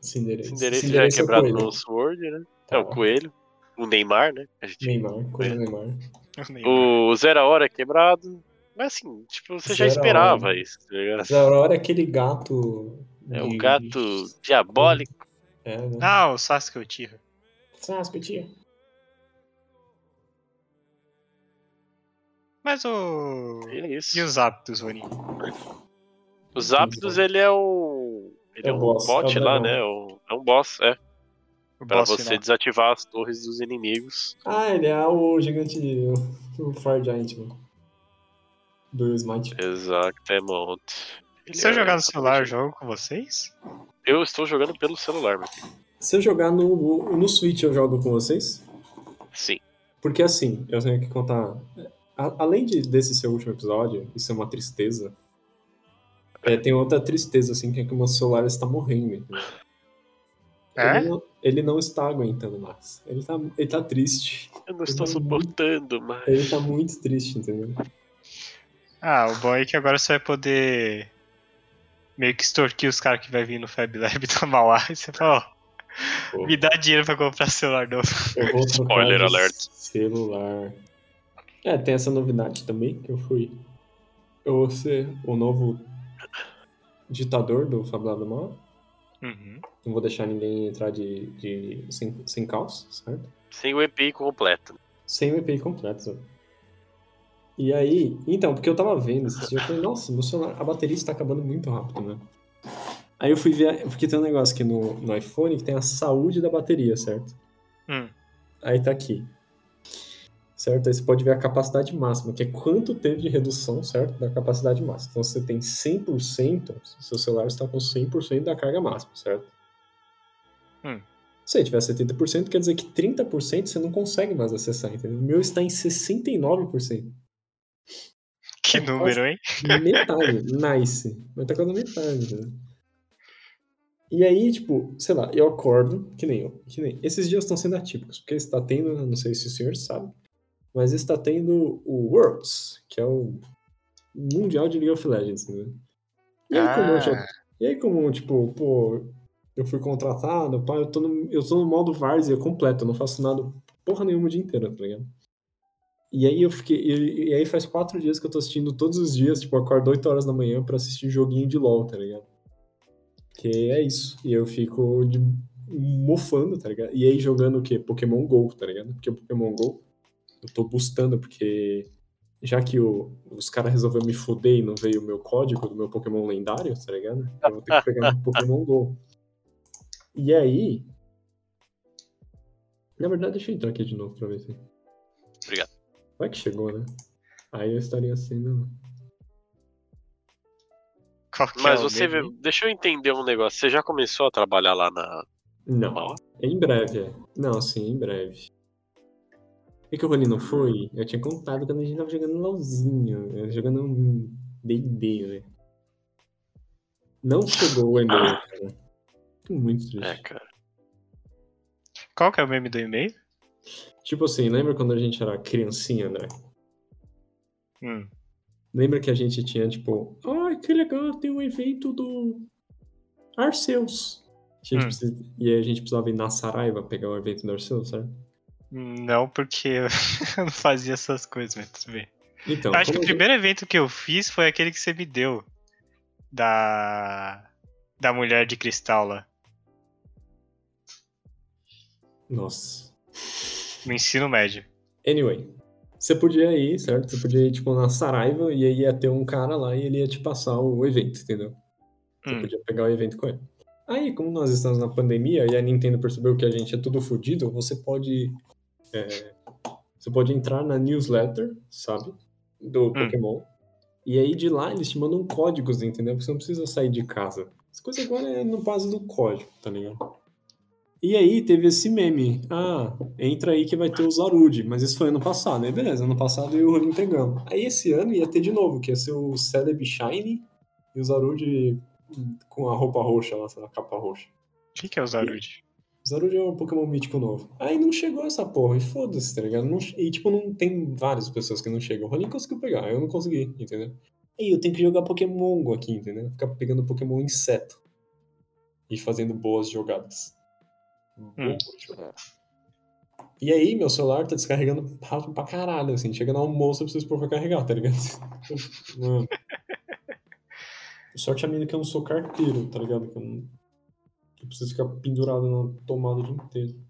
Cinderace. Cinderace já é Cinderace quebrado coelho. no Sword, né? Tá. É o Coelho. O Neymar, né? A gente Neymar, coisa do Neymar. O Zero Hora é quebrado. Mas assim, tipo, você já Zero esperava Hora. isso, tá ligado? Zeraora é aquele gato. É o de- gato diabólico. É, né? Ah, o Sasuke Uchiha. Sasuke, tia. Mas o. E é. E os hábitos, Rony? Os Zapdos, ele é o. Ele É é, o um boss, bot é lá, né? O- É um boss, é. O Pra boss você final. desativar as torres dos inimigos. Ah, ele é o gigante. O Fire Giant, mano. Do Smite. Exatamente. Ele Se eu é- jogar no celular, eu jogo com vocês? Eu estou jogando pelo celular, meu filho. Se eu jogar no, no Switch, eu jogo com vocês? Sim. Porque assim, eu tenho que contar. A- além de, desse seu último episódio, isso é uma tristeza. é, tem outra tristeza, assim, que é que o meu celular está morrendo. entendeu? É? Ele, não, ele não está aguentando mais. Ele tá, ele tá triste. Eu não estou Eu- suportando, mas. Ele tá muito triste, entendeu? Ah, o bom é que agora você vai poder meio que extorquir os caras que vai vir no Fab Lab da Mauá. E você fala, ó, Pô. me dá dinheiro pra comprar celular novo. Eu vou trocar Spoiler alert. Celular. É, tem essa novidade também, que eu fui. Eu vou ser o novo ditador do Fabulado Mal. Uhum. Não vou deixar ninguém entrar de, de sem, sem caos, certo? Sem o EPI completo. Sem o EPI completo. sabe? E aí, então, porque eu tava vendo esse dia, eu falei, nossa, meu celular, a bateria está acabando muito rápido, né? Aí eu fui ver, porque tem um negócio aqui no, no iPhone que tem a saúde da bateria, certo? Hum. Aí tá aqui. Certo? Aí você pode ver a capacidade máxima, que é quanto teve de redução, certo? Da capacidade máxima. Então, você tem 100%, seu celular está com 100% da carga máxima, certo? Hum. Se ele tiver 70%, quer dizer que 30% você não consegue mais acessar, entendeu? O meu está em 69%. Que Tá número, hein? Metade. nice. Mas tá quase metade, né? E aí, tipo, sei lá, eu acordo, que nem eu, que nem. Esses dias estão sendo atípicos, porque está tendo, não sei se o senhor sabe, mas está tendo o Worlds, que é o Mundial de League of Legends, né? E aí, como eu já. Ah. E aí, como, tipo, pô, eu fui contratado, pá, eu tô no, eu tô no modo várzea completo, eu não faço nada, porra nenhuma o dia inteiro, tá ligado? E aí eu fiquei. E, e aí faz quatro dias que eu tô assistindo todos os dias, tipo, acordo 8 horas da manhã pra assistir joguinho de LOL, tá ligado? Que é isso. E eu fico de, mofando, tá ligado? E aí jogando o quê? Pokémon GO, tá ligado? Porque o Pokémon GO eu tô boostando, porque já que o- os caras resolveram me fuder e não veio o meu código do meu Pokémon lendário, tá ligado? Eu vou ter que pegar no Pokémon GO. E aí. Na verdade, deixa eu entrar aqui de novo pra ver se. Obrigado. Vai que chegou, né? Aí eu estaria sendo. Qual que Mas é você vê, deixa eu entender um negócio. Você já começou a trabalhar lá na. Não. Em breve, é. Não, sim, em breve. É que o Rony não foi, eu tinha contado quando a gente tava jogando LOLzinho, jogando um D&D, né? Não chegou o e-mail, cara. Tô muito triste. É, cara. Qual que é o meme do e-mail? Tipo assim, lembra quando a gente era criancinha, André? Hum. Lembra que a gente tinha, tipo, ai, que legal, tem um evento do Arceus. A Hum. precisa- E aí a gente precisava ir na Saraiva pegar o evento do Arceus, certo? Não, porque eu não fazia essas coisas, mas tudo bem. Então, Eu acho que o gente- primeiro evento que eu fiz foi aquele que você me deu. Da. Da mulher de cristal lá. Nossa. No ensino médio. Anyway, você podia ir, certo? Você podia ir, tipo, na Saraiva e aí ia ter um cara lá e ele ia te passar o evento, entendeu? Você Hum. podia pegar o evento com ele. Aí, como nós estamos na pandemia e a Nintendo percebeu que a gente é tudo fodido, você pode. É, você pode entrar na newsletter, sabe? Do Pokémon. E aí de lá eles te mandam códigos, entendeu? Porque você não precisa sair de casa. As coisas agora é no base do código, tá ligado? E aí teve esse meme. Ah, entra aí que vai ter o Zarude. Mas isso foi ano passado, aí beleza. Ano passado eu e o Rolim pegamos. Aí esse ano ia ter de novo, que ia ser o Celeb Shine e o Zarude com a roupa roxa lá, a capa roxa. O que, que é o Zarude? O Zarude é um Pokémon mítico novo. Aí não chegou essa porra, e foda-se, tá ligado? Não- e tipo, não tem várias pessoas que não chegam. O Rolim conseguiu pegar, eu não consegui, entendeu? Aí eu tenho que jogar Pokémon Go aqui, entendeu? Ficar pegando Pokémon inseto. E fazendo boas jogadas. Jogadas. E aí, meu celular tá descarregando rápido pra caralho, assim. Chega no almoço, eu preciso pôr pra carregar, tá ligado? Mano. Sorte a minha que eu não sou carteiro, tá ligado? Que eu, não... eu preciso ficar pendurado na tomada o dia inteiro.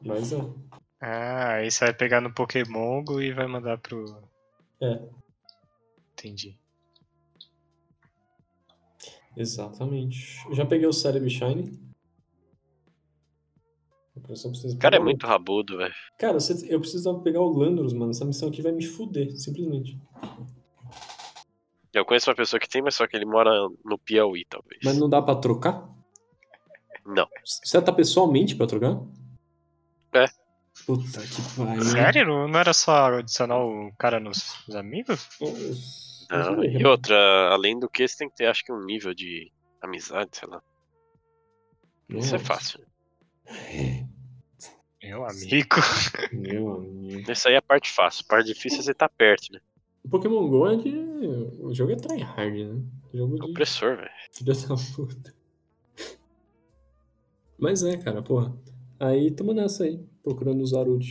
Mas é. Ah, aí você vai pegar no Pokémon Go e vai mandar pro. É. Entendi. Exatamente. Eu já peguei o Celebi Shine. O cara é muito rabudo, velho. Cara, eu precisava pegar o Landros, mano. Essa missão aqui vai me fuder, simplesmente. Eu conheço uma pessoa que tem, mas só que ele mora no Piauí, talvez. Mas não dá pra trocar? Não. Você tá pessoalmente pra trocar? É. Puta que pariu. Sério? Não não era só adicionar o cara nos, nos amigos? Não, e outra, além do que, você tem que ter, acho que, um nível de amizade, sei lá. Isso é fácil. Meu amigo. Meu amigo. Isso aí é a parte fácil. A parte difícil é você estar perto, né? O Pokémon GO é de. O jogo é tryhard, né? Jogo É de. opressor, velho. Filha da puta. Mas é, cara, porra. Aí tamo nessa aí, procurando o Zarud.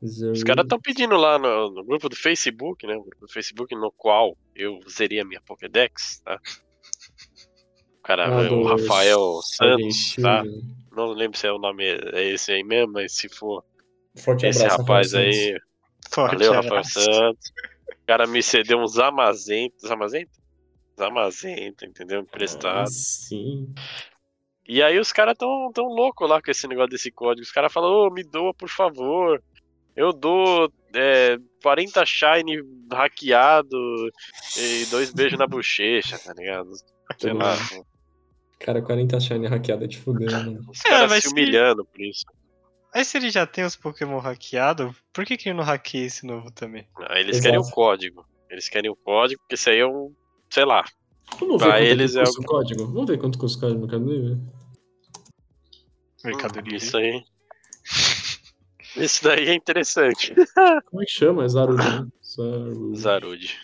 Os caras estão pedindo lá no, no grupo do Facebook, né? O grupo do Facebook no qual eu usaria minha Pokédex, tá? O cara, Ah, o Rafael Santos, tá? Não lembro se é o nome é esse aí mesmo, mas se for Forte esse abraço, rapaz aí, Forte valeu, Rafael abraço. Santos. O cara me cedeu uns amazentos. Amazentos? Uns amazentos, entendeu? Emprestado. Ah, sim. E aí os caras tão, tão loucos lá com esse negócio desse código. Os caras falam, ô, me doa, por favor. Eu dou é, 40 shine hackeado e dois beijos na bochecha, tá ligado? Sei lá. Cara, 40 Shine hackeada te fudendo, mano. Os É, caras se se- humilhando por isso. Aí se ele já tem os Pokémon hackeados, por que, que ele não hackeia esse novo também? Aí eles Exato. querem o código. Eles querem o código, porque isso aí é um. Sei lá. Vamos ver Pra quanto eles é custa o código? Vamos ver quanto custa o código no Mercado Livre? Mercado Hum, Livre. Isso aí. Isso daí é interessante. Como é que chama? É Zarude, né? Zarude. Zarude.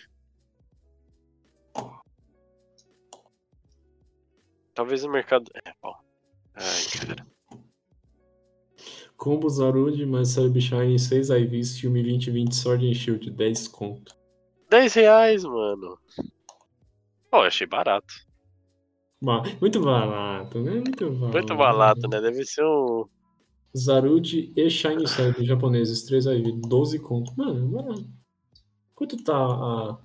Talvez o mercado. É, bom. Ai, cara. Combo Zarude mais Celebi Shine 6 IVs, filme 20 20 Sword and Shield, 10 conto. 10 reais, mano. Pô, achei barato. Ba- Muito barato, né? Muito barato. Muito barato, né? Deve ser um. Zarude e Shine Sword japoneses, 3 IV, 12 conto. Mano, é barato. Quanto tá a...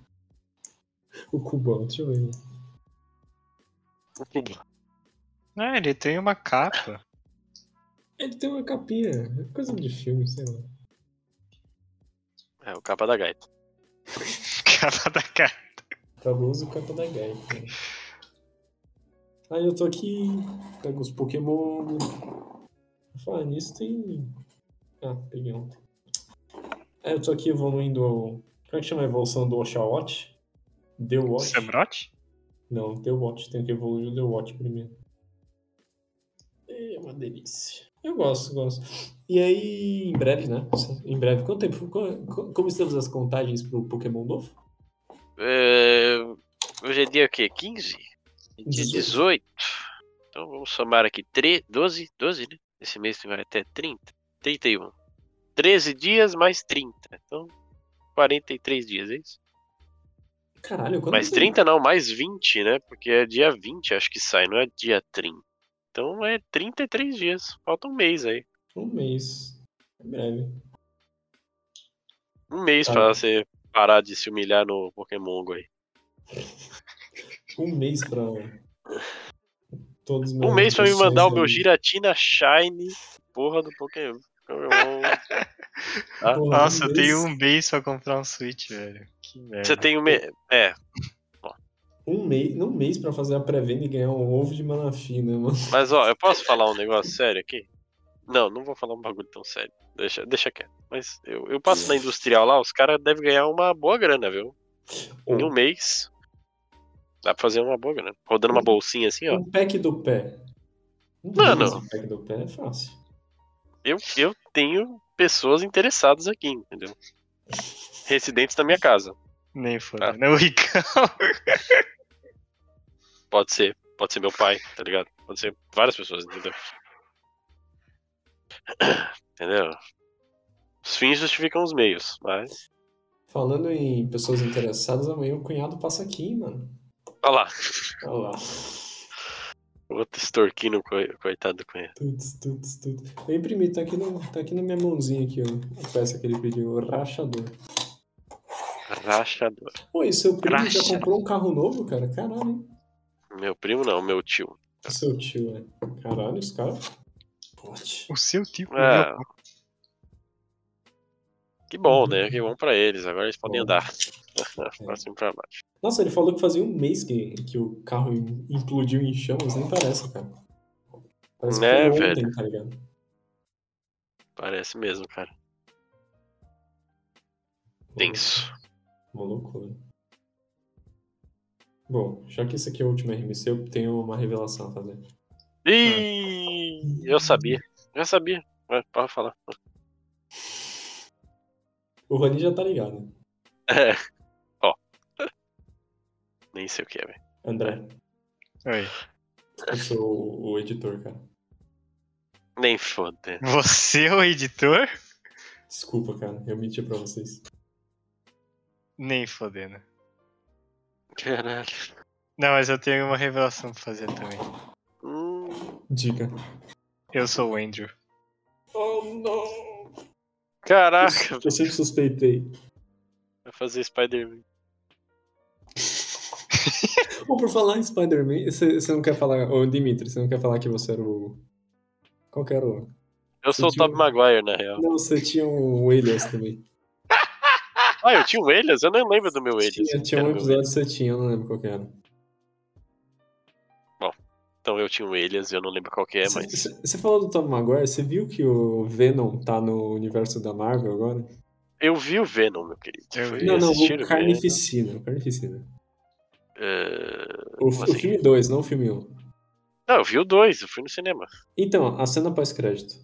o cubão? Deixa eu ver. Ah, ele tem uma capa. Ele tem uma capinha, é coisa de filme, sei lá. É, o capa da gaita. capa da capa. Famoso capa da gaita. Aí eu tô aqui, pego os Pokémon. Falar nisso tem. Ah, peguei ontem. Aí eu tô aqui evoluindo. o- Como é que chama a evolução do Oshawott? Deu Watch? Samurott? Não, Deu Watch. Tenho que evoluir o Deu Watch primeiro. É uma delícia. Eu gosto, gosto. E aí, em breve, né? Em breve, quanto tempo? co- co- Como estamos as contagens pro Pokémon novo? É, Hoje é dia o quê? 15? Dia 18. 18. Então vamos somar aqui 3, 12, 12, né? Esse mês vai até 30. 31. 13 dias mais 30. Então, 43 dias, é isso? Caralho, quando Mais você- 30 não, mais 20, né? Porque é dia 20, acho que sai, não é dia 30. Então é 33 dias. Falta um mês aí. Um mês. Em breve. Um mês Tá. pra você parar de se humilhar no Pokémon Go aí. Um mês pra. Todos os Um mês pra me mandar o meu Giratina Shine, porra do Pokémon. Porra, Nossa, um eu mês- tenho um mês pra comprar um Switch, velho. Que merda. Você tem um mês. É, Um mês, um mês pra fazer a pré-venda e ganhar um ovo de Manafi, né, mano? mas ó, eu posso falar um negócio sério aqui? Não, não vou falar um bagulho tão sério. Deixa, deixa quieto. Mas eu, eu passo na industrial lá, os caras devem ganhar uma boa grana, viu? Em um mês. Dá pra fazer uma boa grana. Rodando uma bolsinha assim, ó. Um pack do pé. Um Mano. Um pack do pé é fácil. Eu, eu tenho pessoas interessadas aqui, entendeu? Residentes da minha casa. Nem Ah. foda. Não, o Ricão. Pode ser. Pode ser meu pai, tá ligado? Pode ser várias pessoas, entendeu? Entendeu? Os fins justificam os meios, mas. Falando em pessoas interessadas, amanhã o cunhado passa aqui, hein, mano. Olha lá. Olha lá. Outro extorquindo, coi- coitado do cunhado. Tuts, tuts, tuts. Eu imprimi, tá aqui, no, tá aqui na minha mãozinha aqui, ó. A peça que ele pediu, o rachador. Rachador. Pô, e seu primo já Racha. comprou um carro novo, cara? Caralho, hein? Meu primo não, meu tio. Seu tio, né? Caralho, os caras. O seu tipo. É. Que bom, né? Que bom pra eles. Agora eles podem Bom. andar. pra cima e pra baixo. Nossa, ele falou que fazia um mês que, que o carro im- implodiu em chamas, nem parece, cara. Parece que É, foi ontem, velho. tá ligado? Parece mesmo, cara. Tenso. Uma loucura. Bom, já que esse aqui é o último RMC, eu tenho uma revelação a fazer. Ih, eu sabia. Já sabia. Vai, Pode falar. O Rani já tá ligado. É. Ó. Nem sei o que é, velho. André, Oi. eu sou o, o editor, cara. Nem foda. Você é o editor? Desculpa, cara, eu menti pra vocês. Nem fodendo. Caralho. Não, mas eu tenho uma revelação pra fazer também. Hum, Diga. Eu sou o Andrew. Oh, não! Caraca, Eu sempre suspeitei. vai fazer Spider-Man. Ou por falar em Spider-Man, você você não quer falar. Ô, Dimitri, você não quer falar que você era o. Qual que era o. Eu sou o Tobey Maguire, na real. Não, você tinha um Williams também. Ah, eu tinha o Elias? Eu nem lembro do meu Elias. Tinha, tinha Era um meu episódio que você tinha, eu não lembro qual que era. Então eu tinha o Elias, eu não lembro qual que é, mas. Você falou do Tom Maguire, você viu que o Venom tá no universo da Marvel agora? Eu vi o Venom, meu querido. Eu. Não, não, o. Carnificina. O Carnificina. É, O, Como o assim? filme 2, não o filme 1. Um. Não, eu vi o 2, eu fui no cinema. Então, a cena pós-crédito.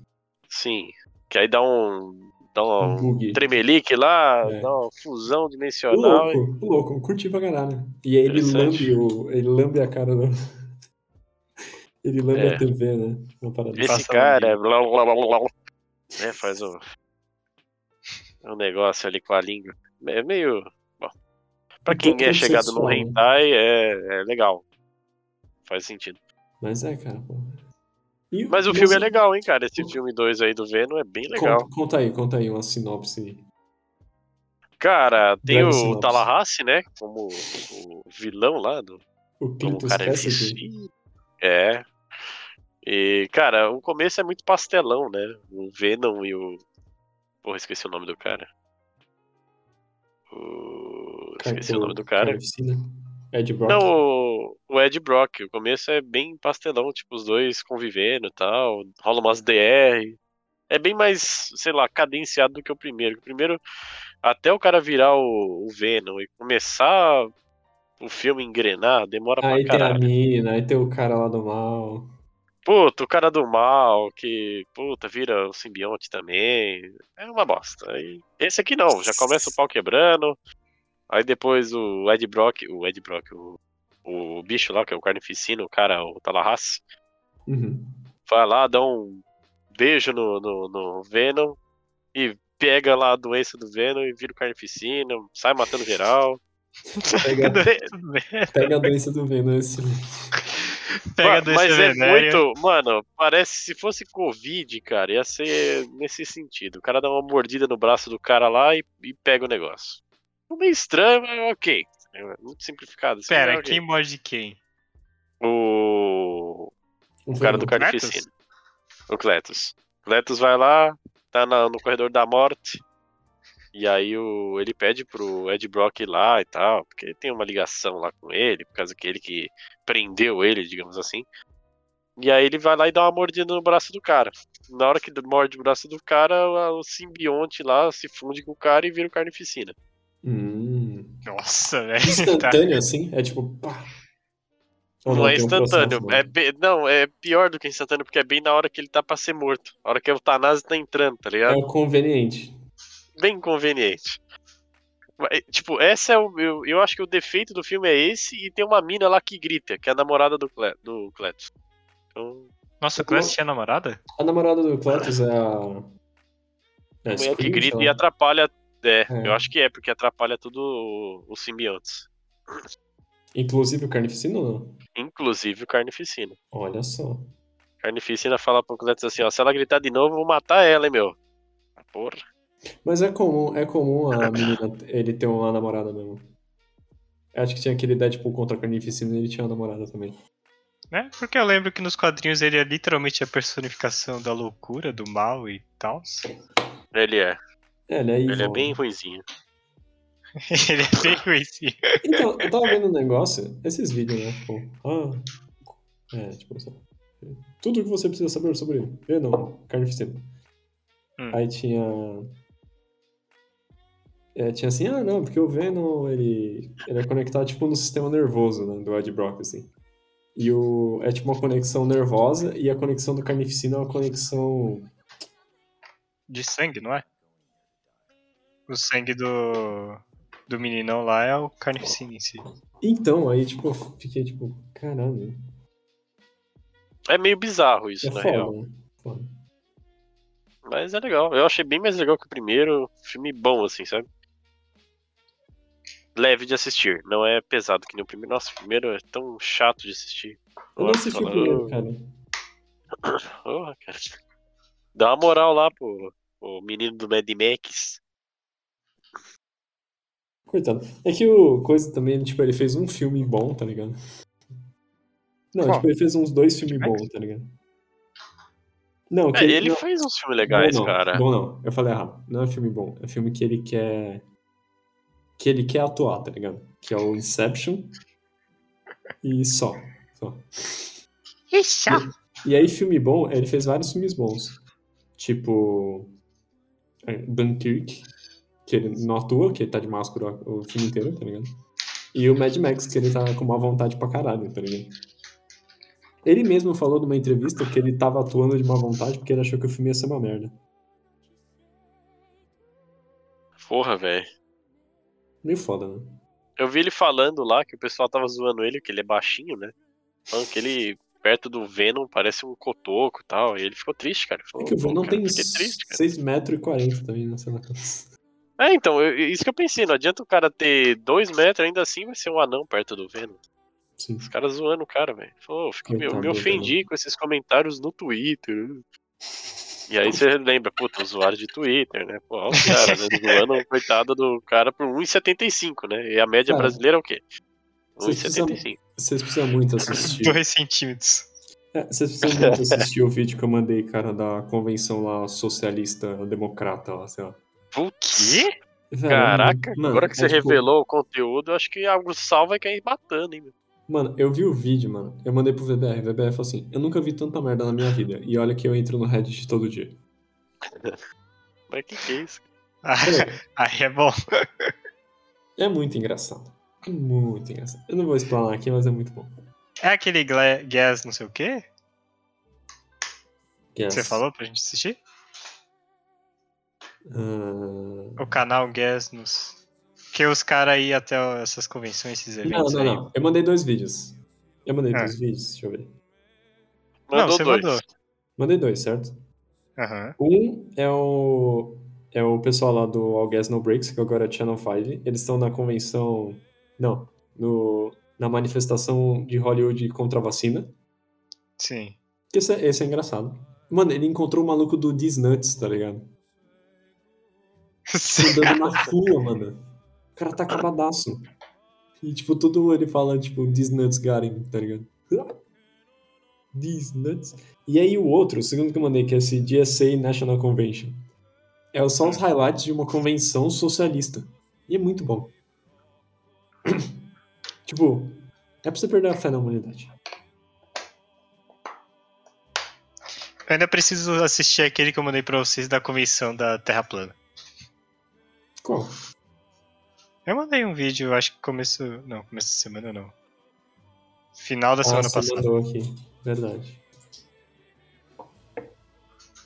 Sim. Que aí dá um. Dá Um bug. tremelique lá, É. dá uma fusão O dimensional. e- louco, o louco, curti pra caralho. E aí ele lambe, o, ele lambe a cara do. Ele lambe É. a TV, né? Esse Passa cara um é. Blá, blá, blá, blá, blá. É, faz um. Um negócio ali com a língua. É meio. Bom. Pra quem é chegado no né? hentai, é, é legal. Faz sentido. Mas é, cara, pô. E- Mas o filme é você- legal, hein, cara? Esse filme 2 aí do Venom é bem legal. Conta, conta aí, conta aí uma sinopse aí. Cara, tem Breve o sinopse. Tallahassee, né? Como o vilão lá do, O como cara investi- É. E, cara, o começo é muito pastelão, né? O Venom e o. Porra, esqueci o nome do cara. O... Esqueci o nome do cara. Carnificina. Ed Brock. Não, o, o Ed Brock. O começo é bem pastelão, tipo, os dois convivendo e tal. Rola umas DR. É bem mais, sei lá, cadenciado do que o primeiro. O primeiro, até o cara virar o, o Venom e começar o filme engrenar, demora Aí pra tem a caralho. mina, aí tem o cara lá do mal. Puta, o cara do mal, que, puta, vira o simbionte também. É uma bosta. Aí, esse aqui não, já começa o pau quebrando. Aí depois o Ed Brock, o Ed Brock, o, o bicho lá, que é o carnificino, o cara, o Tallahassee, Uhum. vai lá, dá um beijo no, no, no Venom e pega lá a doença do Venom e vira o carnificino, sai matando geral. Pega, Pega a doença do Venom. Esse... Pega Mas é venéreos. muito. Mano, parece se fosse Covid, cara, ia ser nesse sentido. O cara dá uma mordida no braço do cara lá e, e pega o negócio. Meio estranho, mas ok. É muito simplificado. assim, Pera, mas ok. quem morde quem? O. O cara do Venom. carnificino. O Cletus. Cletus vai lá, tá na- no corredor da morte. E aí o, ele pede pro Ed Brock ir lá e tal, porque tem uma ligação lá com ele, por causa que ele que prendeu ele, digamos assim. E aí ele vai lá e dá uma mordida no braço do cara. Na hora que morde o braço do cara, o simbionte lá se funde com o cara e vira o carnificina. Hum. Nossa, velho. Tá. Instantâneo assim? É tipo, pá. Ou Não, é um instantâneo. processo, é be- não, é pior do que instantâneo, porque é bem na hora que ele tá pra ser morto. A hora que a eutanásia tá entrando, tá ligado? É o conveniente. bem conveniente. Mas, Tipo, essa é o. Eu, eu acho que o defeito do filme é esse e tem uma mina lá que grita, que é a namorada do, Cle, do Cletus. Então, Nossa, o Clécio tinha namorada? A namorada do Cletus é a. É a a mulher que grita e atrapalha. É, É. eu acho que é, porque atrapalha tudo os simbiontes. Inclusive o Carnificina ou não? Inclusive o Carnificina. Olha só. Carnificina fala pro Cletus assim, ó, se ela gritar de novo, eu vou matar ela, hein, meu. Porra. Mas é comum, é comum a menina ele ter uma namorada mesmo. Acho que tinha aquele Deadpool contra a Carnificina e ele tinha uma namorada também. Né? Porque eu lembro que nos quadrinhos ele é literalmente a personificação da loucura, do mal e tal. Ele é. É, ele é Ele é bem né? ruinzinho. ele é bem conhecido. Então, eu tava vendo um negócio, esses vídeos, né? Tipo, ah. É, tipo, tudo que você precisa saber sobre Venom, Carnificina. Hum. Aí tinha. É, tinha assim, ah, não, porque o Venom, ele, ele é conectado, tipo, no sistema nervoso, né, do Ed Brock, assim. E o, é tipo uma conexão nervosa e a conexão do Carnificina é uma conexão... De sangue, não é? O sangue do. Do meninão lá é o carnificina em si. Então, aí, tipo, eu fiquei, tipo, caralho, É meio bizarro isso, é na foda, real. né? Foda. Mas é legal. Eu achei bem mais legal que o primeiro. Filme bom, assim, sabe? Leve de assistir. Não é pesado que nem o primeiro. Nossa, o primeiro é tão chato de assistir. Eu não assisti o primeiro, cara. Porra, cara. Dá uma moral lá pro, pro menino do Mad Max. Coitado. É que o coisa também, tipo, ele fez um filme bom, tá ligado? Não, Qual? tipo, ele fez uns dois filmes bons, tá ligado? Não, que É, ele não, fez uns filmes legais, bom não, cara. Bom não, eu falei errado. Não é filme bom, é filme que ele quer. Que ele quer atuar, tá ligado? Que é o Inception. E só. só. Isso! E aí, filme bom, ele fez vários filmes bons. Tipo. é, Dunkirk, que ele não atua, que ele tá de máscara o filme inteiro, tá ligado? E o Mad Max, que ele tá com uma vontade pra caralho, tá ligado? Ele mesmo falou numa entrevista que ele tava atuando de má vontade porque ele achou que o filme ia ser uma merda. Porra, velho. Meio foda, né? Eu vi ele falando lá que o pessoal tava zoando ele, que ele é baixinho, né? Falando que ele, perto do Venom, parece um cotoco e tal. E ele ficou triste, cara. É Falou, que o "Pô, Venom cara, tem Fiquei triste, cara. 6 metros e 40 também, né? Sei lá. É, então, eu- isso que eu pensei. Não adianta o cara ter 2 metros, ainda assim vai ser um anão perto do Venom. Sim. Os caras zoando o cara, velho. Falou, fiquei- me, ofendi com esses comentários no Twitter. E aí você lembra, puta, usuário de Twitter, né? Pô, olha os caras, né? Zoando o coitado do cara por 1,75, né? E a média Cara, brasileira é o quê? vocês precisam- 1,75. Vocês precisam muito assistir. Dois centímetros. É, vocês precisam muito assistir o vídeo que eu mandei, cara, da convenção lá socialista democrata lá, sei lá. O quê? Velho, Caraca, mano, agora que você tipo- revelou o conteúdo, eu acho que o sal vai cair matando, hein? Mano, eu vi o vídeo, mano. Eu mandei pro VBR. O VBR falou assim: Eu nunca vi tanta merda na minha vida. E olha que eu entro no Reddit todo dia. Mas que que é isso? Aí é bom. É muito engraçado. É muito engraçado. Eu não vou explanar aqui, mas é muito bom. É aquele gas não sei o quê? que Yes. Você falou pra gente assistir? Ah, O canal Gas nos. Que os caras iam até essas convenções, esses Não, eventos não, aí. não. Eu mandei dois vídeos. Eu mandei Ah. dois vídeos, deixa eu ver. Não, Mandou você dois. mandou. Mandei dois, certo? Aham. Um é o. É o pessoal lá do All Gas No Breaks, que agora é Channel 5. Eles estão na convenção. Não, no, na manifestação de Hollywood contra a vacina. Sim. Esse é, esse é engraçado. Mano, ele encontrou o maluco do Disnuts, tá ligado? Andando na rua, mano. O cara tá acabadaço. E, tipo, tudo ele fala, tipo, Disnuts got him, tá ligado? Disnuts. E aí o outro, o segundo que eu mandei, que é esse GSA National Convention. É só os highlights de uma convenção socialista. E é muito bom. tipo, é pra você perder a fé na humanidade. Eu ainda preciso assistir aquele que eu mandei pra vocês da convenção da Terra Plana. Qual? Eu mandei um vídeo, acho que começo. Não, começo da semana não. Final da semana ah, você passada. mandou aqui. Verdade.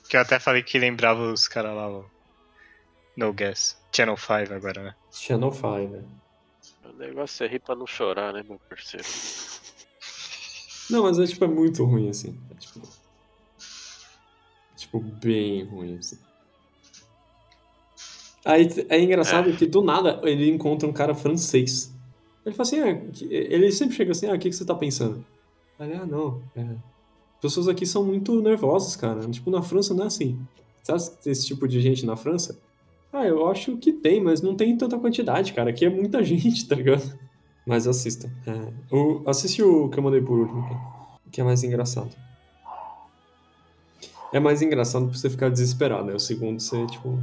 Que eu até falei que lembrava os caras lá, o No Guess. Channel 5 agora, né? Channel 5, né? O negócio é rir pra não chorar, né, meu parceiro? Não, mas é tipo, é muito ruim, assim. É, tipo, tipo, bem ruim, assim. Aí é engraçado que do nada ele encontra um cara francês. Ele fala assim, ah, ele sempre chega assim, ah, o que, que você tá pensando? Aí, ah, não, é, as pessoas aqui são muito nervosas, cara. Tipo, na França não é assim. Sabe esse tipo de gente na França? Ah, eu acho que tem, mas não tem tanta quantidade, cara. Aqui é muita gente, tá ligado? Mas assistam. É, o, assiste o que eu mandei por último, que- que é mais engraçado. É mais engraçado pra você ficar desesperado, né? O segundo você, tipo.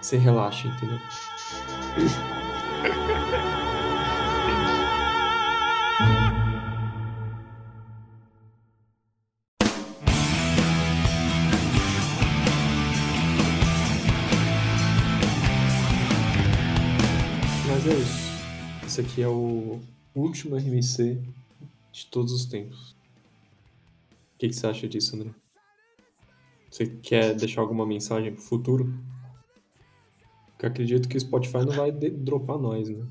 Você relaxa, entendeu? Mas é isso. Esse aqui é o último RMC de todos os tempos. O que, que você acha disso, André? Você quer deixar alguma mensagem pro futuro? Porque acredito que o Spotify não vai de- dropar nós, né?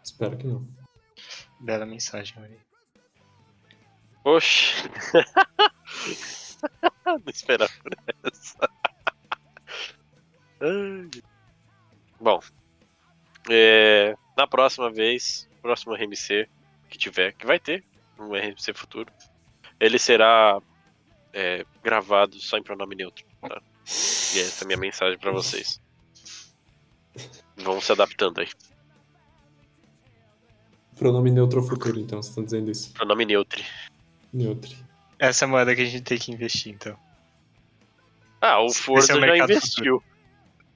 Espero que não. Bela mensagem, Maria. Oxi. não esperava por essa. Bom, é, na próxima vez, próximo RMC que tiver, que vai ter um RMC futuro, ele será é, gravado só em pronome neutro. Tá? E essa é a minha mensagem pra vocês. Vão se adaptando aí. Pronome neutro futuro, então, você tá dizendo isso. Pronome neutro. Neutro. Essa é a moeda que a gente tem que investir, então. Ah, o Forza é o já investiu.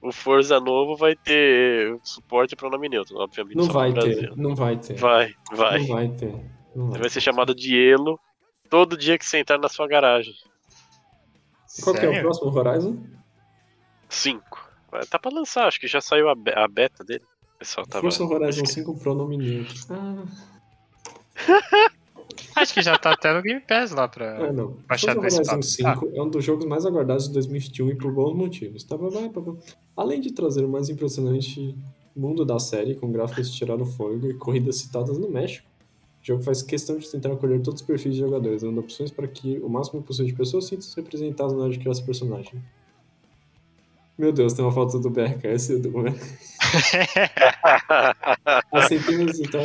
O Forza novo vai ter suporte para nome neutro, obviamente. Não vai ter, não vai ter. Vai, vai. Não vai ter. Não vai. Vai ser chamado de Elo todo dia que você entrar na sua garagem. Qual que é o Sério? próximo Horizon? 5. Tá pra lançar, acho que já saiu a, a beta dele. O pessoal tava. Força Horizon 5 pronome neutro. Ah, Acho que já tá até no Game Pass lá pra. ah, não. Baixar Forza dois Horizon papos. 5 é um dos jogos mais aguardados de 2021 e por bons motivos. Tá, blá, blá, blá, blá. Além de trazer o mais impressionante mundo da série, com gráficos de tirar o fôlego e corridas citadas no México, o jogo faz questão de tentar acolher todos os perfis de jogadores, dando opções para que o máximo possível de pessoas sintam-se representadas na hora de criar esse personagem. Meu Deus, tem uma foto do BRKS do... A centenas de... Tá...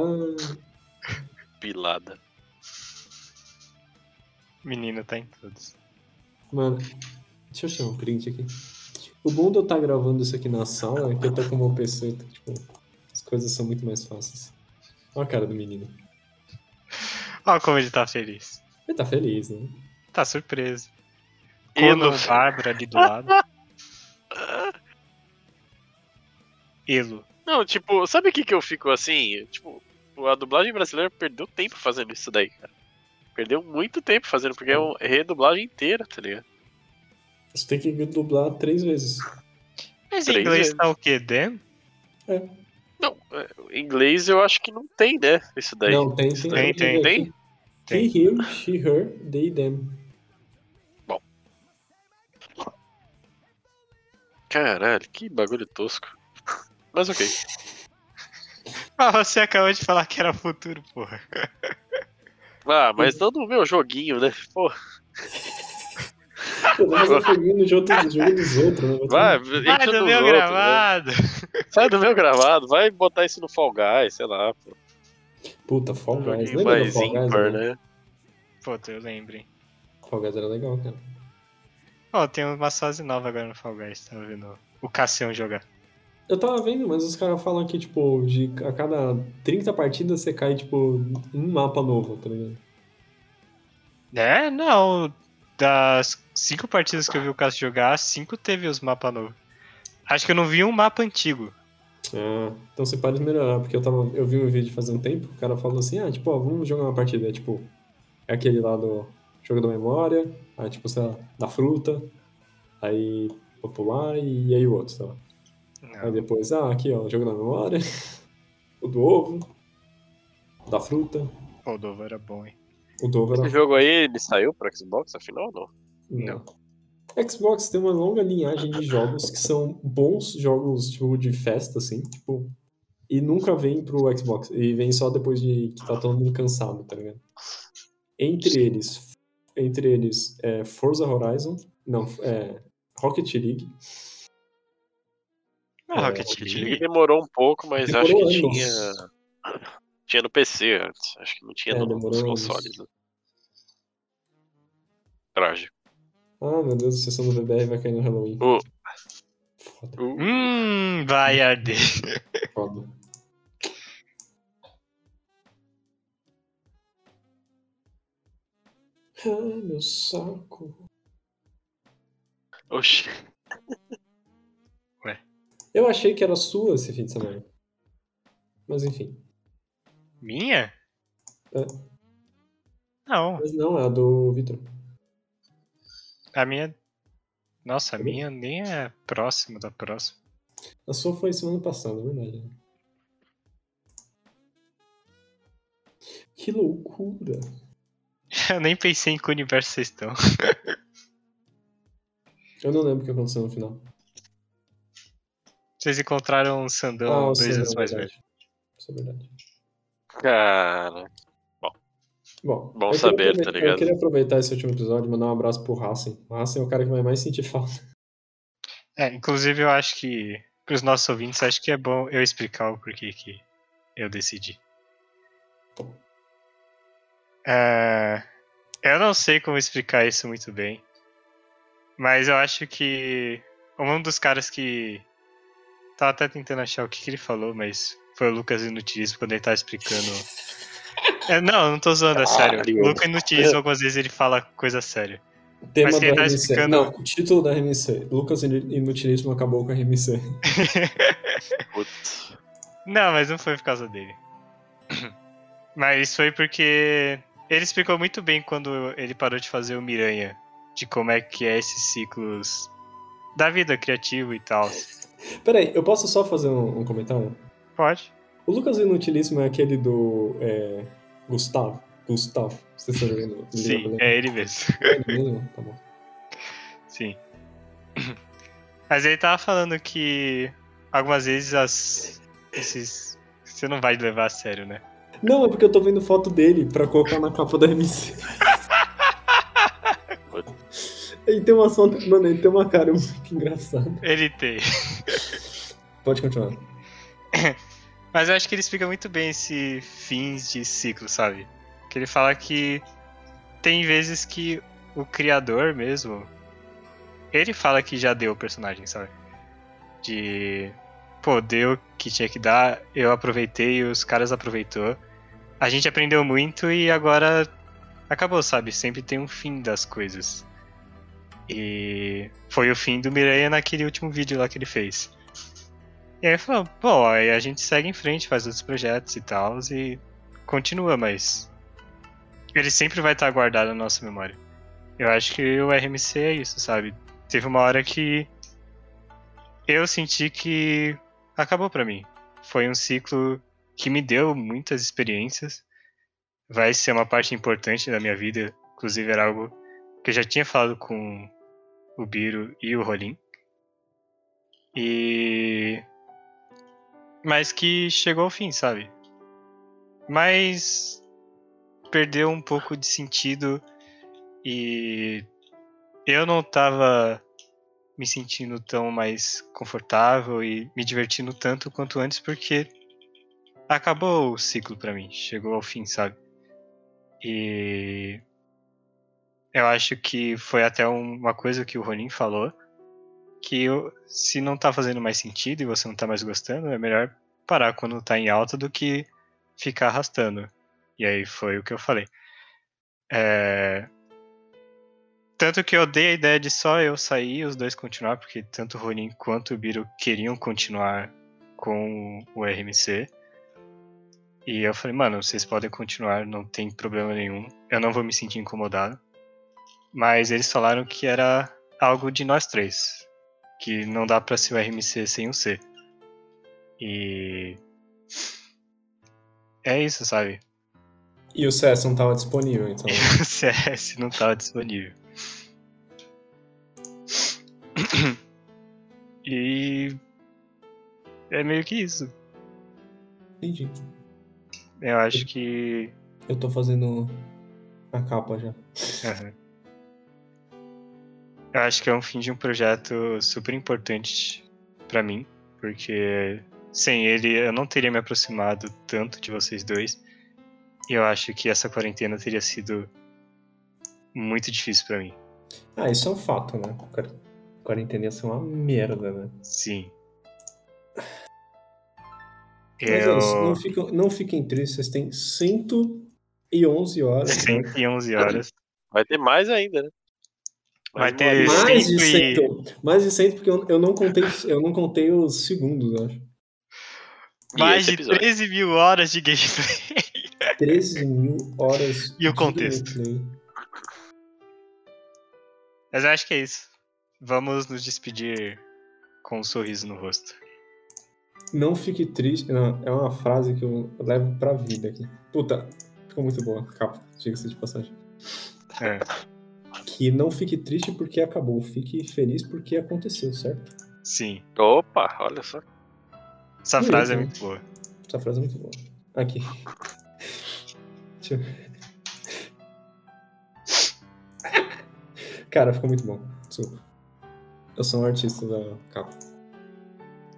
Pilada. Menino tá em todos. Mano, deixa eu chamar um print aqui. O bom de eu estar gravando isso aqui na sala é que eu tô com o meu PC, tá, tipo, as coisas são muito mais fáceis. Olha a cara do menino. Olha como ele tá feliz. Ele tá feliz, né? Tá surpreso. Elo. Cono Bárbara ali do lado. Elo. Não, tipo, sabe o que que eu fico assim? Tipo, a dublagem brasileira perdeu tempo fazendo isso daí, cara. Perdeu muito tempo fazendo, porque é uma redublagem inteira, tá ligado? Você tem que dublar três vezes. Mas em Três inglês vezes. tá o quê? Dan? Não, é, em inglês eu acho que não tem, né? Isso daí. Não, tem, Isso tem. daí. Tem, tem. Tem. He, him, she, her, they, them. Caralho, que bagulho tosco. Mas ok. Ah, você acabou de falar que era futuro, porra. Ah, mas não no meu joguinho, né? Pô, Pô, mas eu peguei no jogo, do jogo dos outros, né? vai, Vai do meu outros, né? gravado. Sai do meu gravado, vai botar isso no Fall Guys, sei lá, pô. Puta, Fall Um Guys. joguinho Lembra do mais Fall Guys? ímpar, né? né? Puta, eu lembro. hein. Fall Guys era legal, cara. Ó, tem uma fase nova agora no Fall Guys, tava vendo o Cassião jogar. Eu tava vendo, mas os caras falam que, tipo, de a cada 30 partidas você cai, tipo, um mapa novo, tá ligado? É, não. Das cinco partidas que eu vi o Cássio jogar, cinco teve os mapas novos. Acho que eu não vi um mapa antigo. Ah, então você pode melhorar, porque eu tava. Eu vi um vídeo faz um tempo, o cara falou assim, ah, tipo, ó, vamos jogar uma partida. É tipo, é aquele lá do jogo da memória, aí tipo, sei lá, da fruta, aí popular e aí o outro, sei lá. Aí Não. depois, ah, aqui ó, o jogo da memória, o do ovo, da fruta, Pô, o Dovo era bom, hein? o do ovo Esse era jogo aí, ele saiu pro Xbox, afinal ou não? Não. Xbox tem uma longa linhagem de jogos que são bons jogos tipo, de festa, assim, tipo, e nunca vem pro Xbox. E vem só depois de que tá todo mundo cansado, tá ligado? Entre eles, entre eles, é Forza Horizon, não, é Rocket League. Ah, É, Rocket Rocket League. League demorou um pouco, mas acho Demorou que anos. tinha. Tinha no PC antes. Acho que não tinha É, no- nos consoles. Né? Trágico. Ah, meu Deus, a sessão do VBR vai cair no Halloween. O- Foda, Uh, Hum, vai arder. foda. Ai, meu saco. Oxi. Eu achei que era sua esse fim de semana. Mas enfim. Minha? É. Não, Mas não, é a do Vitor. a minha. Nossa, a minha nem é próxima da próxima. A sua foi semana passada, é verdade. né? Que loucura. Eu nem pensei em que universo vocês estão. Eu não lembro o que aconteceu no final. Vocês encontraram um Sandão o dois anos mais velho. Isso é verdade. Cara. Bom, Bom queria saber, tá ligado? Eu queria aproveitar esse último episódio e mandar um abraço pro Racing. O Racing é o cara que vai mais sentir falta. É, inclusive eu acho que, pros nossos ouvintes, acho que é bom eu explicar o porquê que eu decidi. É, Eu não sei como explicar isso muito bem. Mas eu acho que um dos caras que. Tava até tentando achar o que, que ele falou, mas foi o Lucas Inutilismo quando ele tava explicando. É, não, não tô zoando, é sério. Caralho. O Lucas Inutilismo, algumas vezes ele fala coisa séria. Tema Mas quem tá RMC. explicando- Não, o título da RMC. Lucas Inutilismo acabou com a RMC. Putz. Não, mas não foi por causa dele. Mas foi porque ele explicou muito bem quando ele parou de fazer o Miranha, de como é que é esses ciclos da vida criativa e tal. Peraí, eu posso só fazer um, um comentário? Pode? O Lucas Inutilíssimo é aquele do é, Gustavo. Gustavo. Você está jogando? Sim, é ele mesmo. É ele mesmo? Tá bom. Sim. Mas ele tava falando que algumas vezes as. esses. Você não vai levar a sério, né? Não, é porque eu tô vendo foto dele pra colocar na capa da RMC. ele tem uma foto. Mano, ele tem uma cara muito engraçada. Ele tem. Pode continuar. Mas eu acho que ele explica muito bem esse fins de ciclo, sabe? Que ele fala que tem vezes que o criador mesmo. Ele fala que já deu o personagem, sabe? De. Pô, deu o que tinha que dar, eu aproveitei, os caras aproveitou. A gente aprendeu muito e agora acabou, sabe? Sempre tem um fim das coisas. E foi o fim do Miranha naquele último vídeo lá que ele fez. E aí falou, pô, aí a gente segue em frente, faz outros projetos e tal, e continua, mas. Ele sempre vai estar guardado na nossa memória. Eu acho que o RMC é isso, sabe? Teve uma hora que eu senti que acabou pra mim. Foi um ciclo que me deu muitas experiências. Vai ser uma parte importante da minha vida. Inclusive era algo que eu já tinha falado com o Biro e o Rolim. E mas que chegou ao fim, sabe? Mas perdeu um pouco de sentido e eu não tava me sentindo tão mais confortável e me divertindo tanto quanto antes porque acabou o ciclo pra mim, chegou ao fim, sabe? E eu acho que foi até um- uma coisa que o Ronin falou que se não tá fazendo mais sentido e você não tá mais gostando, é melhor parar quando tá em alta do que ficar arrastando. E aí foi o que eu falei. É, Tanto que eu dei a ideia de só eu sair e os dois continuar, porque tanto o Ronin quanto o Biro queriam continuar com o RMC. E eu falei, mano, vocês podem continuar, não tem problema nenhum. Eu não vou me sentir incomodado. Mas eles falaram que era algo de nós três que não dá pra ser o RMC sem o C. E. É isso, sabe? E o CS não tava disponível, então. O CS não tava disponível. E. É meio que isso. Entendi. Eu acho que. Eu tô fazendo a capa já. Aham. Eu acho que é um fim de um projeto super importante pra mim, porque sem ele eu não teria me aproximado tanto de vocês dois. E eu acho que essa quarentena teria sido muito difícil pra mim. Ah, isso é um fato, né? Quar- Quarentena ia ser uma merda, né? Sim. Mas é Eu. não, fiquem, não fiquem tristes, vocês têm 111 horas. né? 111 horas. Vai ter mais ainda, né? Vai ter. Mais de Cento e- 100, mais de 100 porque eu, eu não contei, eu não contei os segundos, eu acho. Mais de episódio? 13 mil horas de gameplay. 13 mil horas E o de contexto? gameplay. Mas eu acho que é isso. Vamos nos despedir com um sorriso no rosto. Não fique triste. Não, é uma frase que eu levo pra vida aqui. Puta, ficou muito boa a capa, diga-se de passagem. É, Que não fique triste porque acabou, fique feliz porque aconteceu, certo? sim. Opa, olha só. Essa frase é né? muito boa. Essa frase é muito boa. Aqui. Deixa eu... Cara, ficou muito bom. Desculpa. Eu sou um artista da capa.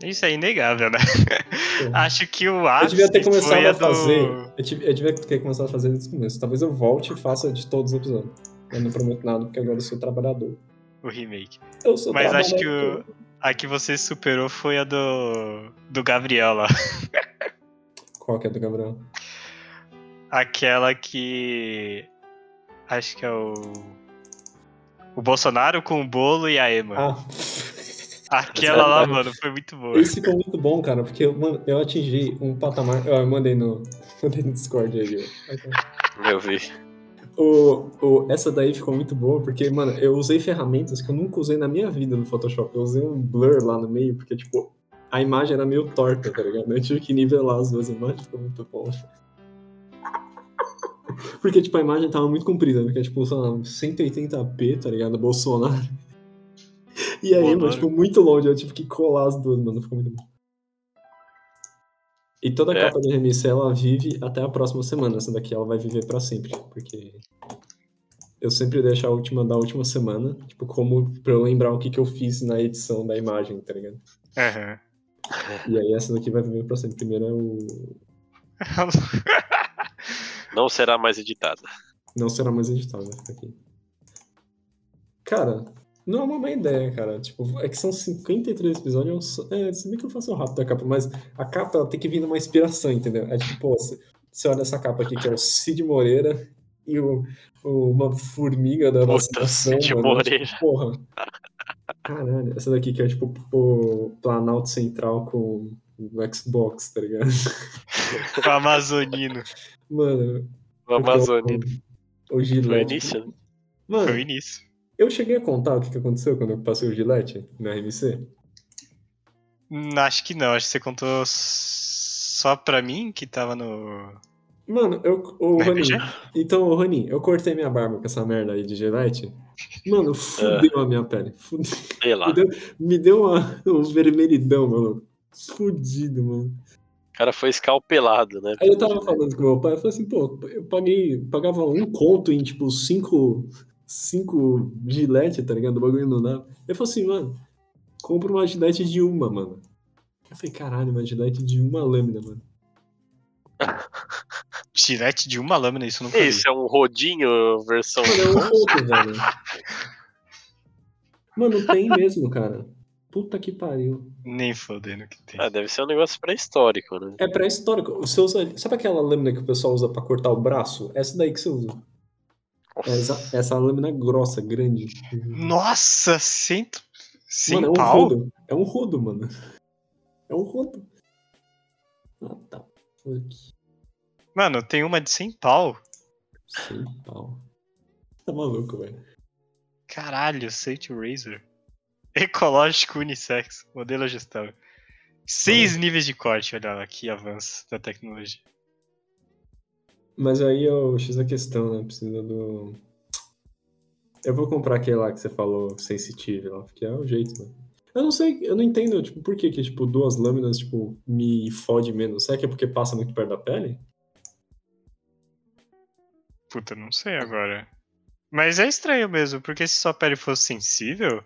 Isso é inegável, né? porra. Acho que o Eu ápice devia ter começado a do... fazer. Eu, tive- eu devia ter começado a fazer desde o começo. Talvez eu volte e faça de todos os episódios. Eu não prometo nada, porque agora eu sou trabalhador. o remake. Eu sou Mas acho que o... a que você superou foi a do, do Gabriel lá. Qual que é do Gabriel? Aquela que. Acho que é o. O Bolsonaro com o bolo e a Ema. Ah, Aquela lá, mano, foi muito boa. esse ficou muito bom, cara, porque mano, eu atingi um patamar. Eu mandei no, mandei no Discord aí. ó. Eu vi. O, o, essa daí ficou muito boa, porque, mano, eu usei ferramentas que eu nunca usei na minha vida no Photoshop. Eu usei um blur lá no meio, porque, tipo, a imagem era meio torta, tá ligado? Eu tive que nivelar as duas imagens, ficou muito bom. Porque, tipo, a imagem tava muito comprida, porque, tipo, sei lá, 180p, tá ligado? Bolsonaro. E aí, mano, Bolsonaro. tipo, muito longe, eu tive que colar as duas, mano, ficou muito bom. E toda a É. capa de RMC, ela vive até a próxima semana. Essa daqui, ela vai viver pra sempre, porque eu sempre deixo a última da última semana, tipo, como pra eu lembrar o que, que eu fiz na edição da imagem, tá ligado? Aham. E aí essa daqui vai viver pra sempre. Primeiro é o. Não será mais editada. Não será mais vai ficar aqui. Cara, não é uma má ideia, cara. Tipo, é que são 53 episódios. É, se bem que eu faço rápido a capa, mas a capa ela tem que vir numa inspiração, entendeu? É tipo, pô, você, você olha essa capa aqui, que é o Cid Moreira e o, o- uma formiga da Puta, vacinação. Cid mano, Moreira. Tipo, porra. Caralho, essa daqui que é tipo o Planalto Central com o Xbox, tá ligado? O Amazonino. Mano. O Amazônia. porque O, o Foi o início? Mano, Foi o início. Eu cheguei a contar o que, que aconteceu quando eu passei o Gillette na RMC. Hum, Acho que não, acho que você contou só pra mim que tava no. Mano, eu. Ô, no Rony, então, ô, Rony, eu cortei minha barba com essa merda aí de Gillette. Mano, fudeu a minha pele. Fudeu. Sei lá. Me deu, me deu uma, um vermelhidão, mano. Fudido, mano. O cara foi escalpelado, né? Aí eu tava falando com meu pai, eu falei assim, pô, eu paguei, pagava um conto em, tipo, cinco, cinco gilete, tá ligado? O bagulho não dá. Eu falei assim, mano, compra uma gilete de uma, mano. Eu falei, caralho, uma gilete de uma lâmina, mano. Gillette de uma lâmina, isso vi. Isso é um rodinho versão. Mano, é um conto, velho. Mano, tem mesmo, cara. Puta que pariu. Nem fodendo que tem. Ah, deve ser um negócio pré-histórico, né? É pré-histórico. Você usa, sabe aquela lâmina que o pessoal usa pra cortar o braço? Essa daí que você usa. É essa, essa lâmina grossa, grande. Nossa, cento. Sem mano, é um pau? rodo. É um rodo, mano. É um rodo. Ah, tá. Fuck. Mano, tem uma de 100 pau. Sem pau. Tá maluco, velho. Caralho, Sage Razor. Ecológico unissex, modelo ajustável. Seis níveis de corte, olha lá, que avanço da tecnologia. Mas aí eu X a questão, né? Precisa do. Eu vou comprar aquele lá que você falou, sensitive lá, porque é o jeito, né? Eu não sei, eu não entendo, tipo, por que que, tipo, duas lâminas, tipo, me fode menos. Será que é porque passa muito perto da pele? Puta, não sei agora. Mas é estranho mesmo, porque se sua pele fosse sensível.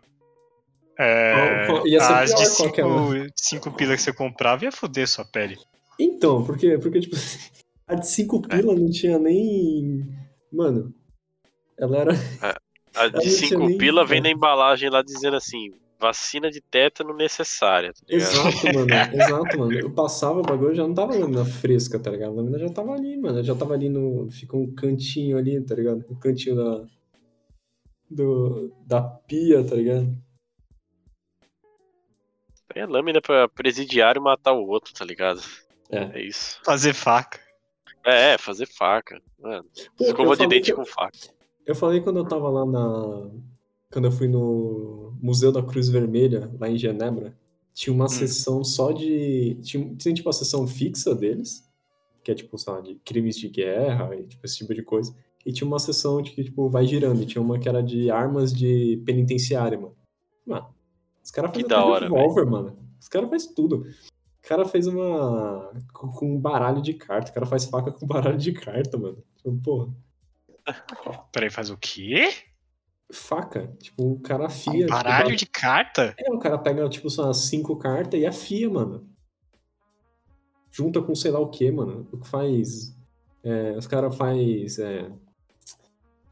É, Qual- as de pior qualquer um. 5 pila que você comprava ia foder sua pele. Então, por quê? Porque, tipo, a de 5 pila não tinha nem. Mano, ela era. A não de tinha 5 nem- pila vem na embalagem lá dizendo assim: vacina de tétano necessária. Tá? Exato, mano. Exato, mano. Eu passava o bagulho já não tava lâmina fresca, tá ligado? A lâmina já tava ali, mano. Já tava ali no. Fica um cantinho ali, tá ligado? Um cantinho da. Do, da pia, tá ligado? É lâmina pra presidiário matar o outro, tá ligado? É. É isso. Fazer faca. É, fazer faca. Mano, Pô, escova de dente com faca. Eu falei quando eu tava lá na. Quando eu fui no Museu da Cruz Vermelha, lá em Genebra, tinha uma sessão só de. Tinha, tinha tipo a sessão fixa deles, que é tipo, sei lá, de crimes de guerra e tipo, esse tipo de coisa. E tinha uma sessão de que, tipo, vai girando. E tinha uma que era de armas de penitenciária, mano. Mano, os caras fazem hora, revólver, mano. Os caras fazem tudo. O cara fez uma. com um baralho de carta. O cara faz faca com baralho de carta, mano. Tipo, porra. Peraí, faz o quê? faca. Tipo, o cara afia. Um tipo, baralho dá- de carta? É, o cara pega, tipo, só umas cinco cartas e afia, mano. junta com sei lá o que, mano. O que faz. é, os caras faz. é,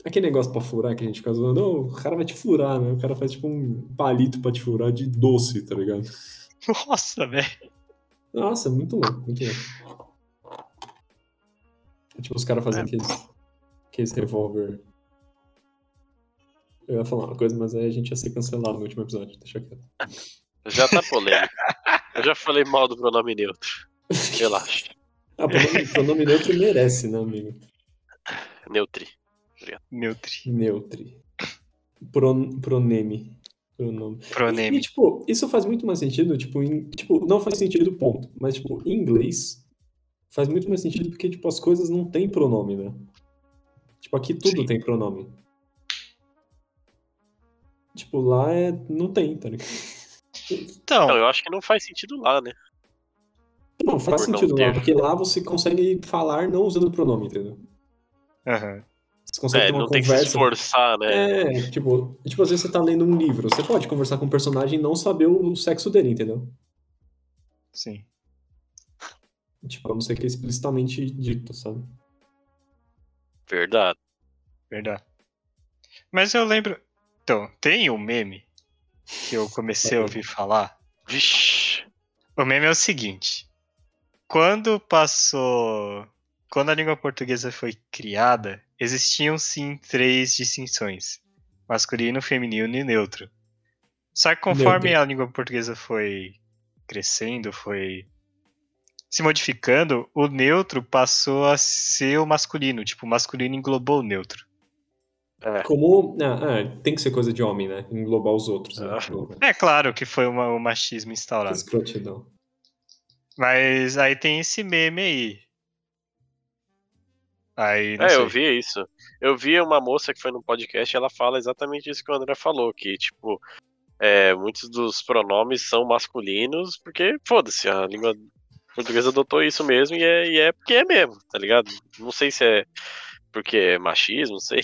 aquele negócio pra furar que a gente fica zoando. O cara vai te furar, né? O cara faz tipo um palito pra te furar de doce, tá ligado? Nossa, velho. Nossa, muito louco, muito louco. Tipo, os caras fazem aqueles, aqueles revólver. Eu ia falar uma coisa, mas aí a gente ia ser cancelado no último episódio, deixa quieto. Já tá polêmico. Eu já falei mal do pronome neutro. Relaxa. Ah, pronome, pronome neutro merece, né, amigo? Neutri. Neutri. Neutri. Pro, proneme. Pronome. E, Proneme. tipo, isso faz muito mais sentido, tipo, em- tipo, não faz sentido, ponto. Mas, tipo, em inglês, faz muito mais sentido porque, tipo, as coisas não têm pronome, né? Tipo, aqui tudo Sim. tem pronome. Tipo, lá é... não tem, tá ligado? Então, Não, eu acho que não faz sentido lá, né? Não, faz Por não sentido lá, ter. porque lá você consegue falar não usando pronome, entendeu? aham. Você consegue É, ter uma não tem que se conversa... esforçar, né? É, tipo, tipo, às vezes você tá lendo um livro, você pode conversar com o personagem e não saber o sexo dele, entendeu? sim. Tipo, a não ser que é explicitamente dito, sabe? Verdade. Verdade. Mas eu lembro. Então, tem um meme que eu comecei a ouvir falar. Vixe. O meme é o seguinte: quando passou. Quando a língua portuguesa foi criada, existiam sim três distinções: masculino, feminino e neutro. Só que conforme a língua portuguesa foi crescendo, foi se modificando, o neutro passou a ser o masculino. Tipo, o masculino englobou o neutro. É. Como. Ah, ah, tem que ser coisa de homem, né? Englobar os outros. Né? Ah. Tipo, É claro que foi uma- o machismo instaurado. escrotidão. Mas aí tem esse meme aí. Aí, não É, sei. eu vi isso. Eu vi uma moça que foi no podcast, ela fala exatamente isso que o André falou, que, tipo, é, muitos dos pronomes são masculinos, porque, foda-se, a língua portuguesa adotou isso mesmo, e é, e é porque é mesmo, tá ligado? Não sei se é porque é machismo, não sei.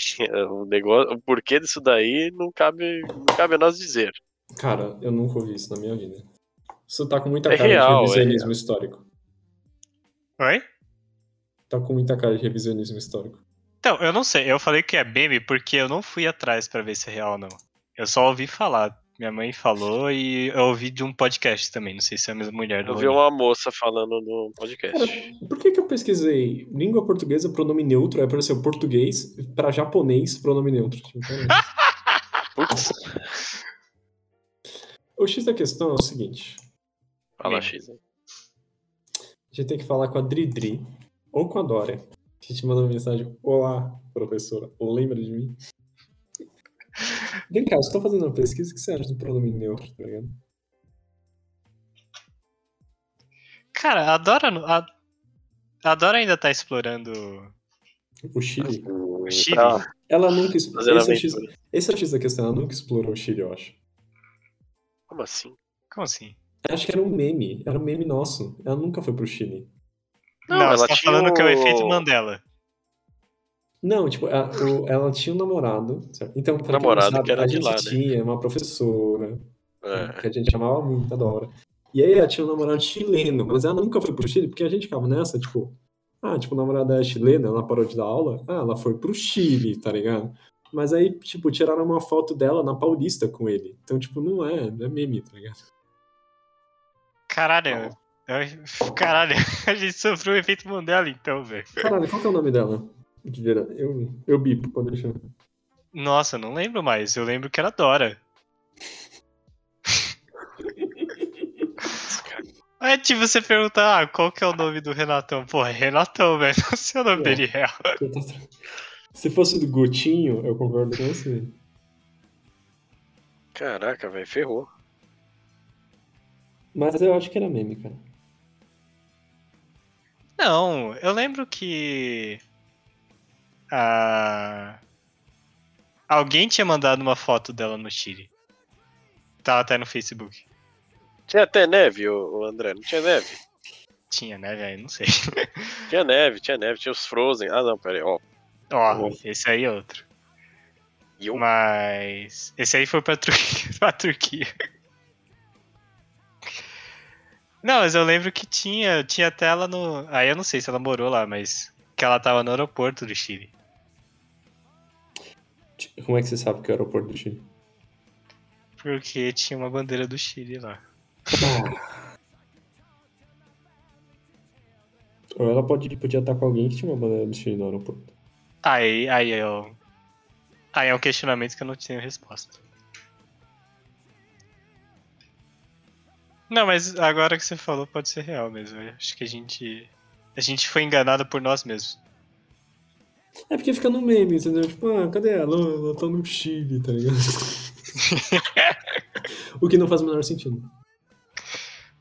O, negócio, o porquê disso daí não cabe, não cabe a nós dizer. Cara, eu nunca ouvi isso na minha vida. Isso tá com muita É cara real, de é revisionismo histórico. Oi? Tá com muita cara de revisionismo histórico. Então, eu não sei. Eu falei que é meme porque eu não fui atrás pra ver se é real ou não. Eu só ouvi falar. Minha mãe falou e eu ouvi de um podcast também. Não sei se é a mesma mulher do Eu vi Roninho. uma moça falando no podcast. Por que que eu pesquisei língua portuguesa, pronome neutro, aí apareceu português, pra japonês, pronome neutro? Tipo. Putz, o X da questão é o seguinte. fala. X. A gente tem que falar com a Dridri ou com a Dória. A gente manda uma mensagem: Olá, professora, lembra de mim? Vem cá, eu estou fazendo uma pesquisa. O que você acha do pronome neutro, tá ligado? Cara, a Dora, a, a Dora ainda tá explorando O Chile. o Chile. Tá Ela nunca explorou. fazendo Esse, é o X- aventura. esse é o X da questão, ela nunca explorou o Chile, eu acho. Como assim? Como assim? Acho que era um meme, era um meme nosso. Ela nunca foi pro Chile. Não, Não, ela você tá tinha falando que é o o- efeito Mandela. Não, tipo, a- o- ela tinha um namorado. certo? Então, pra Namorado sabe, que era a de gente lá, né? tinha uma professora É. que a gente chamava muito da hora. E aí ela tinha um namorado chileno, mas ela nunca foi pro Chile, porque a gente ficava nessa, tipo, ah, tipo, o namorado é chilena, ela parou de dar aula, ah, ela foi pro Chile, tá ligado? Mas aí, tipo, tiraram uma foto dela na Paulista com ele. Então, tipo, não é, não é meme, tá ligado? Caralho. Caralho, a gente sofreu o efeito Mandela então, velho. Caralho, qual que é o nome dela? De verdade, eu, eu bipo quando ele chama. Nossa, eu não lembro mais. Eu lembro que era Dora. É tipo você perguntar, ah, qual que é o nome do Renatão? Porra, é Renatão, velho. Não sei o nome É. dele real. Tô- Se fosse do Gotinho, eu concordo com você. Caraca, velho, ferrou. Mas eu acho que era meme, cara. Não, eu lembro que. Ah, alguém tinha mandado uma foto dela no Chile. Tava até no Facebook. Tinha até neve, o André, não tinha neve? Tinha, né, velho? Não sei. Tinha neve, tinha neve, tinha os Frozen. Ah, não, pera aí, ó. Ó, esse aí é outro. Eu- Mas. Esse aí foi pra Turquia. pra Turquia. Não, mas eu lembro que tinha, tinha até ela no. Aí eu não sei se ela morou lá, mas. Que ela tava no aeroporto do Chile. Como é que você sabe que é o aeroporto do Chile? Porque tinha uma bandeira do Chile lá. Ou ela pode, podia estar com alguém que tinha uma bandeira do Chile no aeroporto. Aí, aí eu. Aí é um questionamento que eu não tenho resposta. Não, mas agora que você falou pode ser real mesmo. Eu acho que a gente. A gente foi enganado por nós mesmos. É porque fica no meme, entendeu? Tipo, ah, cadê ela? Ela tá no Chile, tá ligado? o que não faz o menor sentido.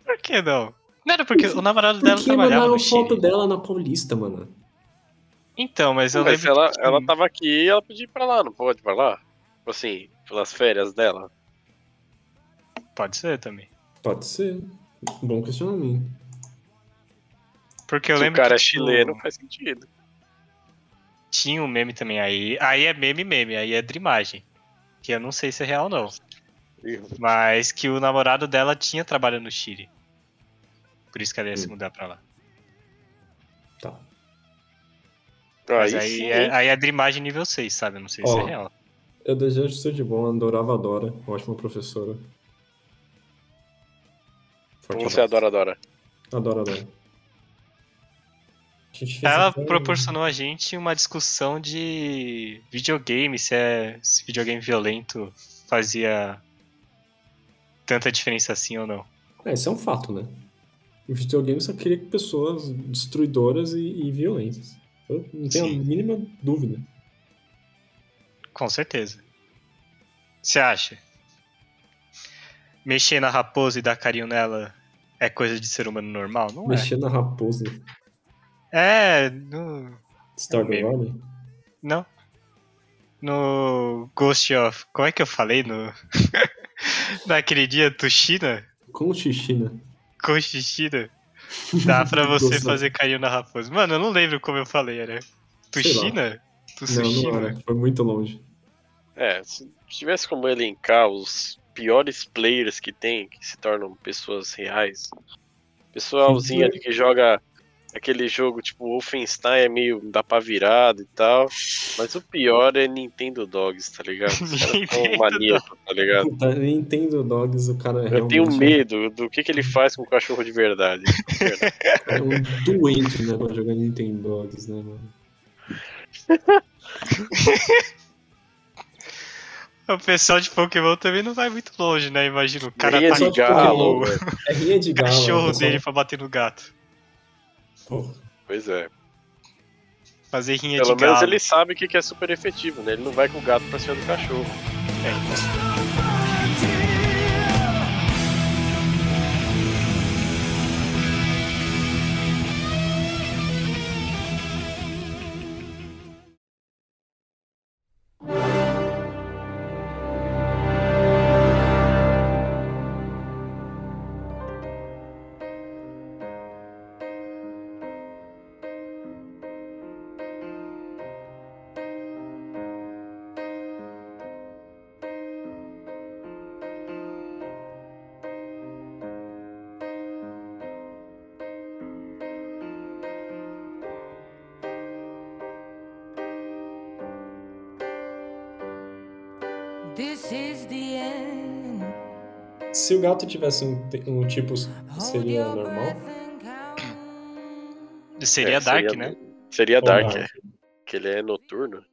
Por que não? Não era porque o namorado dela Porque trabalhava mandaram no foto Chile. dela na Paulista, mano. Então, mas eu Mas lembro ela, que... ela tava aqui ela podia ir pra lá, não pode ir pra lá? Tipo assim, pelas férias dela. Pode ser também. Pode ser. Bom questionamento. Porque eu Se o lembro cara é chileno, faz sentido. tinha um meme também aí. Aí é meme meme, aí é Dreamagem. Que eu não sei se é real ou não. Mas que o namorado dela tinha trabalho no Chile. Por isso que ela ia se Hum. mudar pra lá. Tá. Mas Aí, aí, é, aí é Dreamagem nível 6, sabe? Eu não sei se Ó. é real. Eu desejo tudo de bom, adorava a Dora, ótima professora. Como você abraço. adora, adora. Adoro, adoro. Ela até proporcionou a gente uma discussão de videogame, se, é, se videogame violento fazia tanta diferença assim ou não. É, isso é um fato, né? O videogame só queria pessoas destruidoras e, e violentas. Eu não tenho Sim. a mínima dúvida. Com certeza. Você acha? Mexer na raposa e dar carinho nela é coisa de ser humano normal? Não Mexer na raposa. é. É. No... Mesmo. Valley? Não. No Ghost of. Como é que eu falei? No. Naquele dia, Tushina? Com Tushina? Dá pra você fazer carinho na raposa. Mano, eu não lembro como eu falei, era. Tushina? Não, Tushina? não era. Foi muito longe. É, se tivesse como elencar os piores players que tem, que se tornam pessoas reais. Pessoalzinho ali que joga aquele jogo tipo Wolfenstein é meio dá pra virada e tal. Mas o pior é Nintendo Dogs, tá ligado? Os caras são Nintendo maníacos, tá ligado? Puta, Nintendo Dogs, o cara é Eu realmente tenho medo do que, que ele faz com o cachorro de verdade. é um doente, né, pra jogar Nintendo Dogs, né, mano? O pessoal de Pokémon também não vai muito longe, né? Imagina o cara Rinha tá de galo, o. É rinha de galo. cachorro pessoal. dele pra bater no gato. Porra. Pois é. Fazer rinha Pelo de menos galo. ele sabe o que que é super efetivo, né? Ele não vai com o gato pra cima do cachorro. É, Se o gato tivesse um, um tipo, seria normal? Seria É, Dark, né? Seria Dark, é. Que ele é noturno.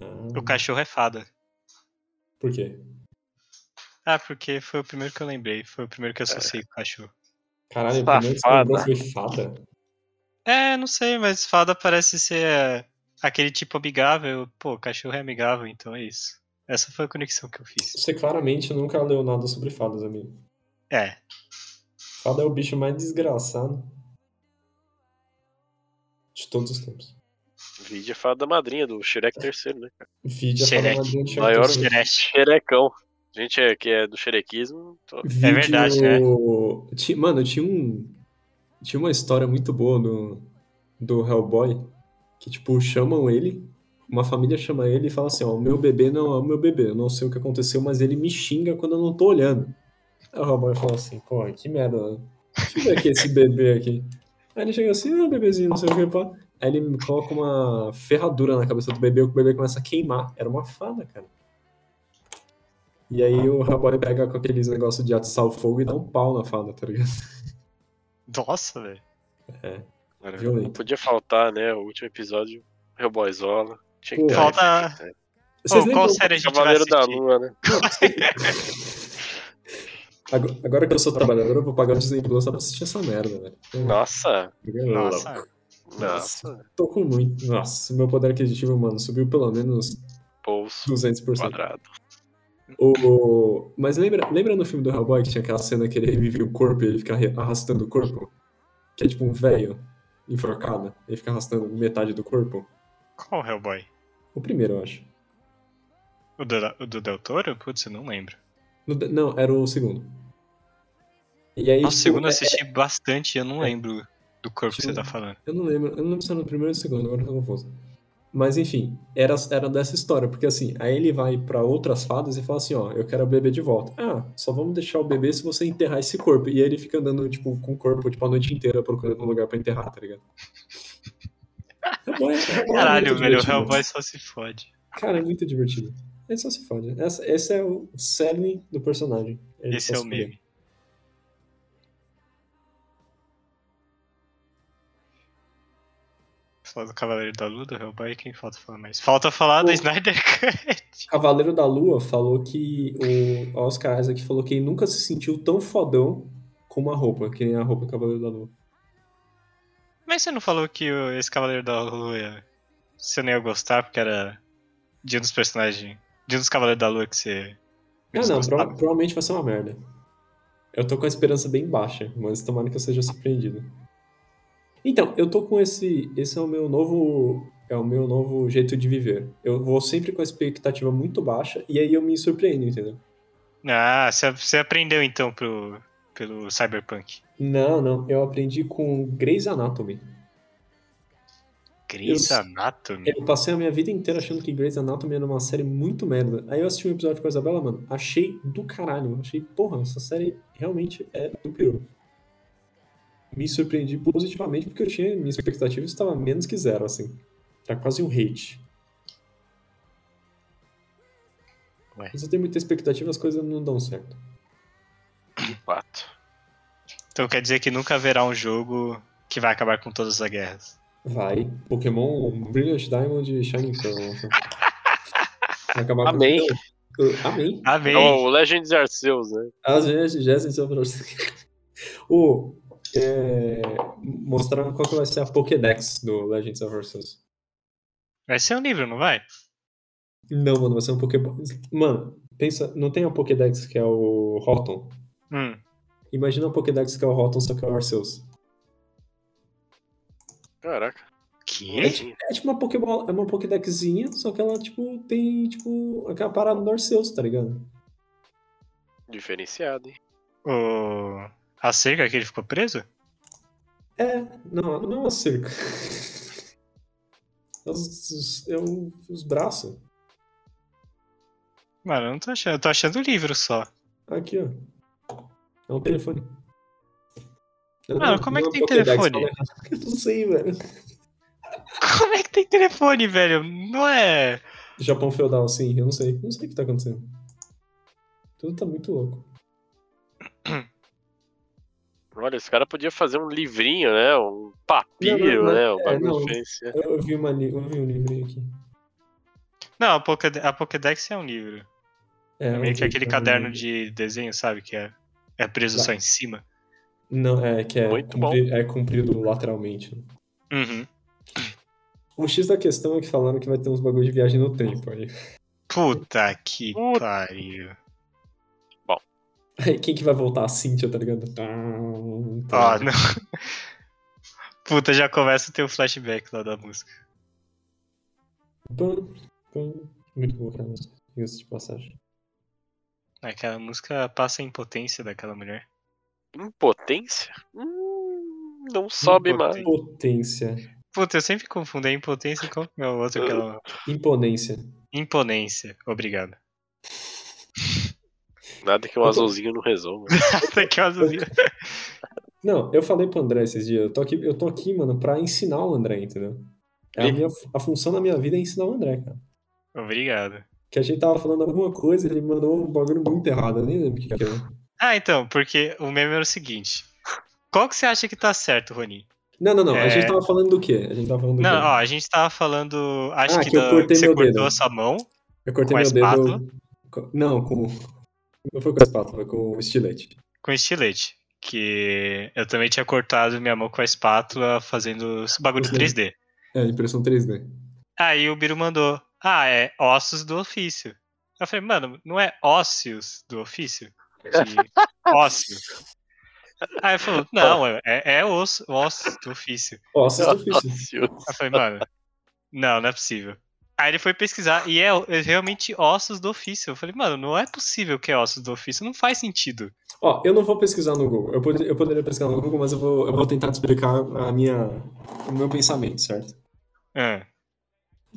Ah, O cachorro é fada. por quê? Ah, porque foi o primeiro que eu lembrei. Foi o primeiro que eu associei com o cachorro. Caralho, o primeiro que você Safada. lembrou foi fada? É, não sei, mas fada parece ser é, aquele tipo amigável. Pô, cachorro é amigável, então é isso. Essa foi a conexão que eu fiz. Você claramente nunca leu nada sobre fadas, amigo. É, Fada é o bicho mais desgraçado de todos os tempos. Vídeo é fada da madrinha do Shrek terceiro, né? cara? Vídeo a Xerec. fada madrinha de Maior Shrek. Xerecão. A gente é, que é do xerequismo. tô- Vídeo- verdade, né? Mano, tinha um. Tinha uma história muito boa do, do Hellboy. Que, tipo, chamam ele. Uma família chama ele e fala assim: Ó, o meu bebê não é o meu bebê. Eu não sei o que aconteceu, mas ele me xinga quando eu não tô olhando. Aí o Hellboy falou assim, pô, que merda, né? Deixa eu ver aqui esse bebê aqui. Aí ele chega assim, ah, bebezinho, não sei o que, pá. Aí ele me coloca uma ferradura na cabeça do bebê, o bebê começa a queimar. Era uma fada, cara. E aí o Hellboy pega com aqueles negócios de atiçar o fogo e dá um pau na fada, tá ligado? Nossa, velho. Cara, Violento. não podia faltar, né? O último episódio, Hellboyzola. Tinha que ter Falta- né? Vocês lembram- qual série a gente vai Cavaleiro da assistir? Lua, né? Agora, que eu sou trabalhador, eu vou pagar o Disney Plus só pra assistir essa merda, velho. Nossa, Nossa. nossa. Tô com muito. Nossa, meu poder aquisitivo, mano, subiu pelo menos Bolso 200%. quadrado. O... Mas lembra, lembra no filme do Hellboy que tinha aquela cena que ele revive o corpo e ele fica arrastando o corpo? Que é tipo um velho enforcado. Ele fica arrastando metade do corpo. Qual Hellboy? O primeiro, eu acho. O do, o do Del Toro? Putz, eu não lembro. No- não, era o segundo. E aí, Nossa, o tipo, segundo eu é- assisti bastante e eu não lembro do corpo que você Tipo, tá falando. Eu não lembro, eu não lembro se era no primeiro ou no segundo, agora eu tô confuso. Mas enfim, era, era dessa história, porque assim, aí ele vai pra outras fadas e fala assim, ó, eu quero o bebê de volta. Ah, só vamos deixar o bebê se você enterrar esse corpo. E aí ele fica andando, tipo, com o corpo, tipo, a noite inteira procurando um lugar pra enterrar, tá ligado? Hellboy é- é Caralho, muito velho, o. Hellboy só se fode. Cara, é muito divertido. Ele só se fode. Essa, esse é o cerne do personagem. Ele Esse é o fode. meme. Falar do Cavaleiro da Lua, do Hellboy, quem falta falar mais? Falta falar do O- Snyder Cut. Cavaleiro da Lua falou que o Oscar Isaac falou que ele nunca se sentiu tão fodão com uma roupa, que nem a roupa do Cavaleiro da Lua. Mas você não falou que o- esse Cavaleiro da Lua você não ia gostar porque era de um dos personagens. De um dos Cavaleiros da Lua que você. Ah, não, prova- provavelmente vai ser uma merda. Eu tô com a esperança bem baixa, mas tomara que eu seja surpreendido. Então, eu tô com esse. Esse é o meu novo. É o meu novo jeito de viver. Eu vou sempre com a expectativa muito baixa e aí eu me surpreendo, entendeu? Ah, você aprendeu então pro, pelo Cyberpunk. Não, não. Eu aprendi com Grey's Anatomy. Grey's Eu- Anatomy. Eu passei a minha vida inteira achando que Grey's Anatomy era uma série muito merda. Aí eu assisti um episódio com a Isabela, mano. Achei do caralho. Achei, porra, essa série realmente é do pior. Me surpreendi positivamente porque eu tinha. Minha expectativa estava menos que zero, assim. Era quase um hate. Ué. Você tem muita expectativa, as coisas não dão certo. De fato. Então quer dizer que nunca haverá um jogo que vai acabar com todas as guerras. Vai. Pokémon Brilliant Diamond e Shining Pearl. Vai acabar com- Amém. Eu- Amém. Amém. Não, o Legends Arceus, né? As vezes, Jéssica, seu O. É, mostraram qual que vai ser a Pokédex do Legends of Arceus. Vai ser um livro, não vai? Não, mano, vai ser um Pokémon. Mano, pensa, não tem a Pokédex que é o Rotom? Hum. Imagina a Pokédex que é o Rotom, só que é o Arceus. Caraca. Que? É tipo uma Pokébola, é uma Pokédexzinha, só que ela, tipo, tem, tipo, aquela parada do Arceus, tá ligado? Diferenciado, hein? O... A cerca que ele ficou preso? É, não, não é uma cerca. É os, os- é o- os braços. Mano, eu não tô achando. Eu tô achando o livro só. Aqui, ó. É um telefone. Eu Mano, não- como é que tem Pokédex, telefone? Eu não sei, velho. Como é que tem telefone, velho? Não é. Japão feudal, sim, eu não sei. Não sei o que tá acontecendo. Tudo tá muito louco. Olha, esse cara podia fazer um livrinho, né? Um papiro, Não, não, né? Um é, bagulho não. diferenciado. Eu, eu vi, uma, eu vi um livrinho aqui. Não, a, Pokéde- a Pokédex é um livro. É, É meio que aquele vi. caderno de desenho, sabe? Que é, é preso Tá. só em cima. Não, é que é, Muito cumpri- é cumprido lateralmente. né? Uhum. O X da questão é que falaram que vai ter uns bagulho de viagem no tempo aí. Puta que Puta. pariu. Aí quem que vai voltar? A Cynthia, tá ligado? Ó, Tá. não. Puta, já começa a ter o flashback lá da música. Muito boa aquela música. Diga-se de passagem. Aquela música passa a impotência daquela mulher. Impotência? Hum, não sobe mais. Potência. Puta, eu sempre confundo a impotência com é o outro, aquela Imponência. imponência. Obrigado. Nada que um tô- azulzinho não resolva. Até que o azulzinho. Não, eu falei pro André esses dias, eu tô aqui, eu tô aqui, mano, pra ensinar o André, entendeu? É a, minha, a função da minha vida é ensinar o André, cara. Obrigado. Que a gente tava falando alguma coisa, ele mandou um bagulho muito errado, eu nem lembro o que que era. Ah, então, porque o meme era o seguinte. Qual que você acha que tá certo, Ronin? Não, não, não, a É. gente tava falando do quê? A gente tava falando do Não, quê? ó, a gente tava falando. Acho Ah, que, que eu cortei você meu cortou dedo. a sua mão. eu cortei com a meu espátula? dedo... Não, com... Não foi com a espátula, foi com o estilete. com estilete. Que eu também tinha cortado minha mão com a espátula fazendo esse bagulho Os 3D. É, impressão 3D. Aí o Biro mandou: Ah, é ossos do ofício. Eu falei, mano, não é ósseos do ofício? De ósseo. Aí ele falou, não, é, é osso, ossos do ofício. Ossos do ofício. Ócio. Eu falei, mano, não, não é possível. Aí ele foi pesquisar e é, é realmente ossos do ofício. Eu falei, mano, não é possível que é ossos do ofício, não faz sentido. Ó, eu não vou pesquisar no Google. Eu, pod- eu poderia pesquisar no Google, mas eu vou, eu vou tentar te explicar a minha, o meu pensamento, certo? Ah,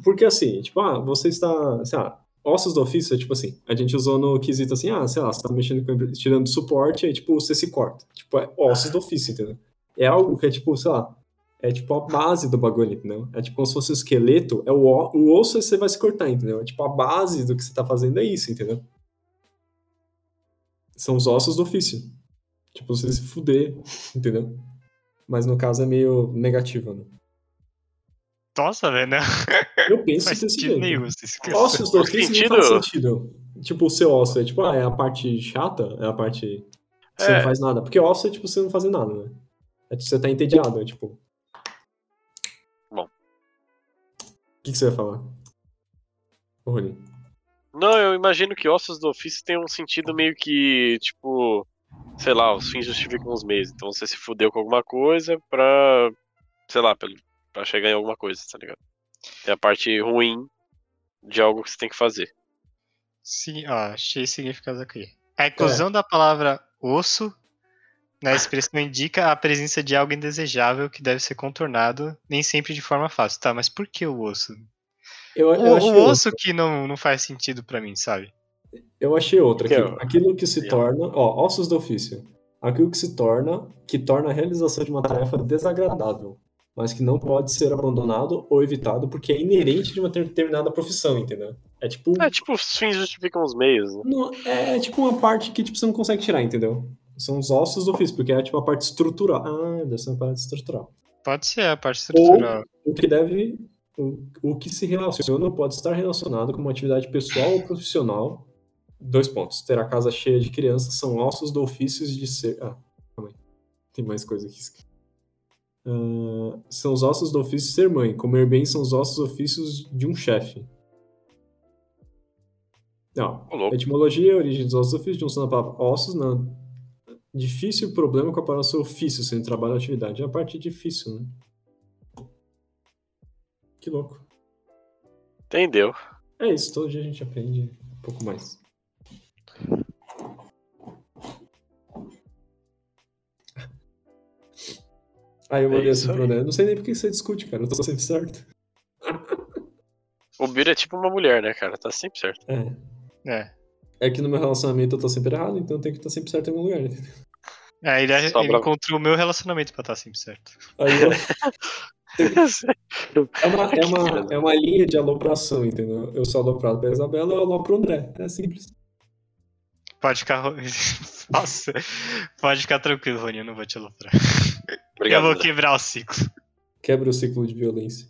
Porque assim, tipo, ah, você está, sei lá, ossos do ofício é tipo assim, a gente usou no quesito assim, ah, sei lá, você tá mexendo com, tirando suporte, aí tipo, você se corta. Tipo, é ossos do ofício, entendeu? É algo que é tipo, sei lá, é tipo a base do bagulho, entendeu? É tipo como se fosse o esqueleto, é o, o- o osso você vai se cortar, entendeu? É tipo a base do que você tá fazendo é isso, entendeu? São os ossos do ofício. Tipo, você se fuder, entendeu? Mas no caso é meio negativo, né? Nossa, velho, não Eu penso faz desse sentido jeito. nenhum. Ossos do ofício não sentido? faz sentido. Tipo, o seu osso é tipo, ah, é a parte chata, é a parte que você É. não faz nada. Porque osso é tipo você não fazer nada, né? É tipo, você tá entediado, é tipo. Bom. O que, que você vai falar? Ô, Rony. Não, eu imagino que ossos do ofício tem um sentido meio que, tipo, sei lá, os fins justificam os meios. Então você se fudeu com alguma coisa pra, sei lá, pelo- pra chegar em alguma coisa, tá ligado? Tem a parte ruim de algo que você tem que fazer. Sim, ó, achei significado aqui. A inclusão da palavra osso na expressão indica a presença de algo indesejável que deve ser contornado, nem sempre de forma fácil. Tá, mas por que o osso? Eu, O, eu, achei o outra. osso que não, não faz sentido pra mim, sabe? eu achei outra aqui. é o- Aquilo que se É. torna. Ó, ossos do ofício. Aquilo que se torna. Que torna a realização de uma tarefa desagradável. Mas que não pode ser abandonado ou evitado porque é inerente de uma determinada profissão, entendeu? É tipo. É tipo, os fins justificam os meios, né? Não, é, é tipo uma parte que tipo, você não consegue tirar, entendeu? São os ossos do ofício, porque é tipo a parte estrutural. Ah, deve ser uma parte estrutural. Pode ser a parte estrutural. O que deve. O, o que se relaciona pode estar relacionado com uma atividade pessoal ou profissional. Dois pontos. Ter a casa cheia de crianças são ossos do ofício de ser. Ah, calma aí. Tem mais coisa aqui. Ah, são os ossos do ofício de ser mãe. Comer bem são os ossos ofícios de um chefe. Não. Louco. Etimologia, origem dos ossos do ofício, junção da palavra ossos, na difícil problema com a palavra seu ofício, sendo trabalho ou atividade. É a parte difícil, né? Que louco. Entendeu? É isso, todo dia a gente aprende um pouco mais. Aí eu É mandei isso assim pro. André, não sei nem por que você discute, cara, eu tô sempre certo. O Biro é tipo uma mulher, né, cara? Tá sempre certo. É. É. É que no meu relacionamento eu tô sempre errado, então eu tenho que estar sempre certo em algum lugar. né? É, ele, ele encontrou o meu relacionamento pra estar sempre certo. Aí eu, é, uma, é, uma, é uma linha de alopração, entendeu? Eu sou aloprado pra Isabela, eu alopro o André. É simples. Pode ficar. Nossa, pode ficar tranquilo, Rony, eu não vou te aloprar. Obrigado. eu vou André. quebrar o ciclo. Quebra o ciclo de violência.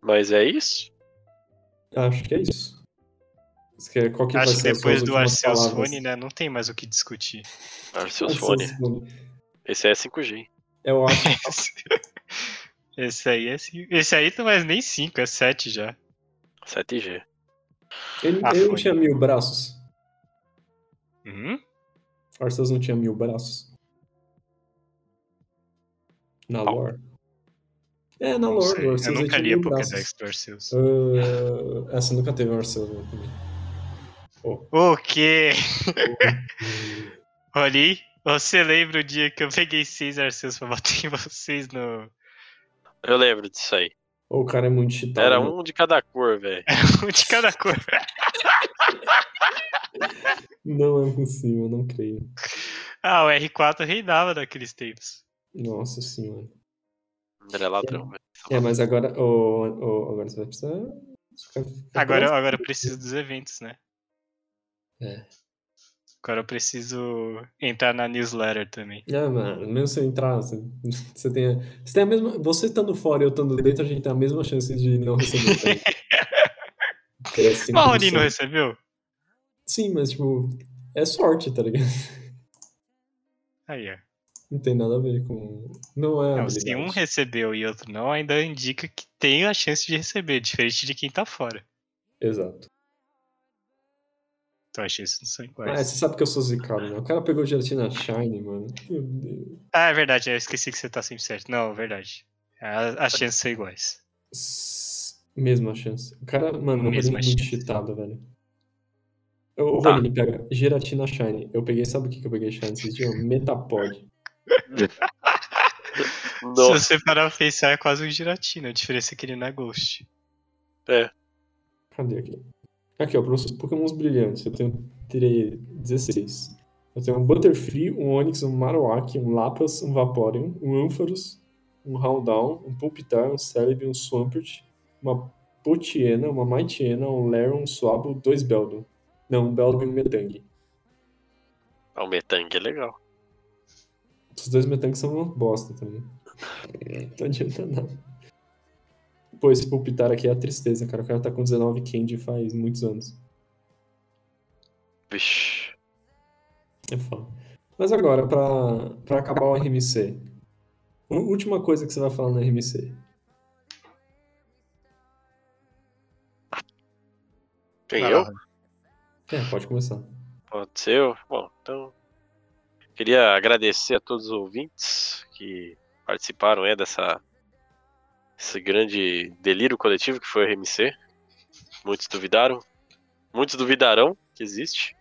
Mas é isso? Acho que é isso. Você quer, qual que Acho que depois do Arceus? Rony, né, não tem mais o que discutir. Arceus Fone. Fone. Esse é 5G. Eu acho. Esse aí é cinco. Esse aí não é nem 5, é 7 já. 7G. Ele, Ah, ele tinha mil braços. Uhum. Arceus não tinha mil braços. Na Pau. lore. É, na Não lore. Eu nunca tinha li a mil Pokédex braços. do Arceus. Ah, essa nunca teve um Arceus também. O quê? Rony, você lembra o dia que eu peguei 6 Arceus pra bater em vocês no. Eu lembro disso aí. Ou o cara é muito cheatado. Era né? um de cada cor, velho. Um de cada cor. Não é possível, eu não creio. Ah, o R4 reinava daqueles tempos. Nossa senhora. André Ladrão, velho. É, mas agora, ô, ô, agora você vai precisar. Agora, agora eu preciso dos eventos, né? É. Agora eu preciso entrar na newsletter também. Ah, mano, mesmo se eu entrar, você, você tem, a, você tem a mesma. Você estando fora e eu estando dentro, a gente tem a mesma chance de não receber. Tá? Que é 5%. Qual o Rony não recebeu? Sim, mas tipo, é sorte, tá ligado? Aí, ó. Não tem nada a ver com. Não é. Não, se um recebeu e outro não, ainda indica que tem a chance de receber, diferente de quem tá fora. Exato. Então as chances não são Ah, iguais. você sabe que eu sou zicado, né? O cara pegou gelatina Shine, mano. Meu Deus. Ah, é verdade, eu esqueci que você tá sempre certo. Não, é verdade. As chances são iguais. Mesma chance. O cara, mano, Mesma muito chance. cheatado, velho. O o Tá. Rony pega gelatina Shine. Eu peguei, sabe o que que eu peguei Shine esses dias? Metapod. Se você parar pra pensar, é quase um giratina. A diferença é que ele não é Ghost. Cadê aqui? Aqui, ó, para os Pokémons brilhantes. Eu tenho tirei 16. Eu tenho um Butterfree, um Onix, um Marowak, um Lapras, um Vaporeon, um Ampharos, um Houndown, um Pulpitar, um Celebi, um Swampert, uma Potiena, uma Mightyena, um Lairon, um Swablu, dois Beldum. Não, um Beldum e um Metang. o Metang é legal. Os dois Metang são uma bosta também. Não adianta nada. Pô, esse Pulpitar aqui é a tristeza, cara. O cara tá com 19 Candy faz muitos anos. Vixe. É foda. Mas agora, pra, pra acabar o RMC. Última coisa que você vai falar no RMC. Quem eu? É, pode começar. Pode ser? Bom, então. Queria agradecer a todos os ouvintes que participaram é, dessa. Esse grande delírio coletivo que foi o RMC. Muitos duvidaram. Muitos duvidarão que existe.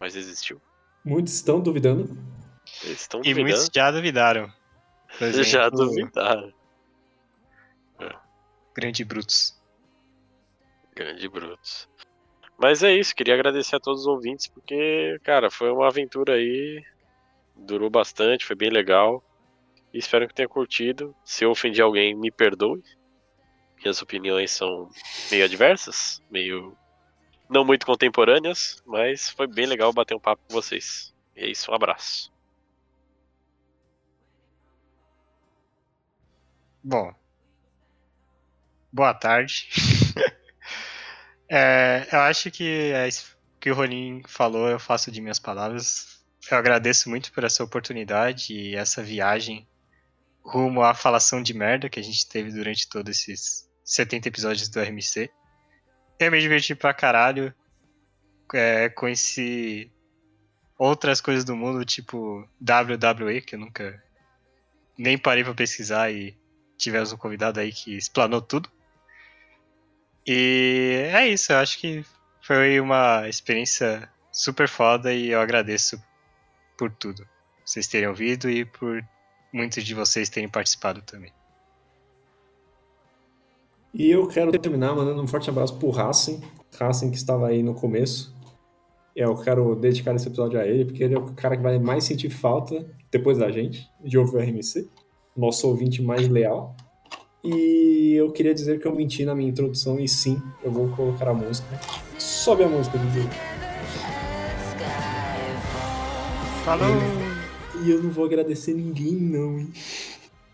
Mas existiu. Muitos estão duvidando. Eles estão E duvidando. muitos já duvidaram. Exemplo, Já duvidaram. Grande Brutus. Grande Brutus. Mas é isso, queria agradecer a todos os ouvintes, porque, cara, foi uma aventura aí. Durou bastante, foi bem legal. Espero que tenha curtido. Se eu ofendi alguém, me perdoe. Minhas opiniões são meio adversas, meio. não muito contemporâneas, mas foi bem legal bater um papo com vocês. E é isso, um abraço. Bom. Boa tarde. É, eu acho que é isso que o Ronin falou, eu faço de minhas palavras. Eu agradeço muito por essa oportunidade e essa viagem rumo à falação de merda que a gente teve durante todos esses 70 episódios do RMC. Eu me diverti pra caralho. É, conheci outras coisas do mundo, tipo WWE, que eu nunca nem parei pra pesquisar e tivemos um convidado aí que explanou tudo. E é isso, eu acho que foi uma experiência super foda e eu agradeço por tudo. Vocês terem ouvido e por muitos de vocês terem participado também. E eu quero terminar mandando um forte abraço pro Racing. Racing que estava aí no começo. Eu quero dedicar esse episódio a ele, porque ele é o cara que vai mais sentir falta, depois da gente, de ouvir o RMC. Nosso ouvinte mais leal. E eu queria dizer que eu menti na minha introdução e sim, eu vou colocar a música. Sobe a música, DJ. Falou! E eu não vou agradecer ninguém, não, hein?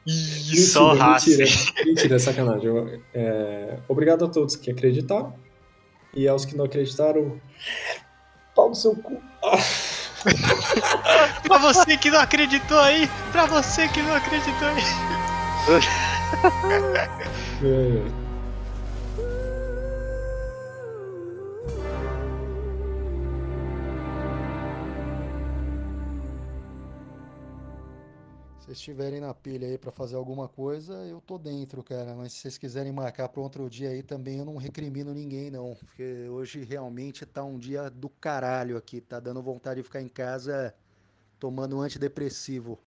Ih, só raça. mentira, mentira, é sacanagem. Eu, é, obrigado a todos que acreditaram. E aos que não acreditaram, pau no seu cu. Pra você que não acreditou aí! Pra você que não acreditou aí! Se vocês estiverem na pilha aí pra fazer alguma coisa, eu tô dentro, cara. Mas se vocês quiserem marcar para outro dia aí também, eu não recrimino ninguém, não. Porque hoje realmente tá um dia do caralho aqui. Tá dando vontade de ficar em casa tomando um antidepressivo.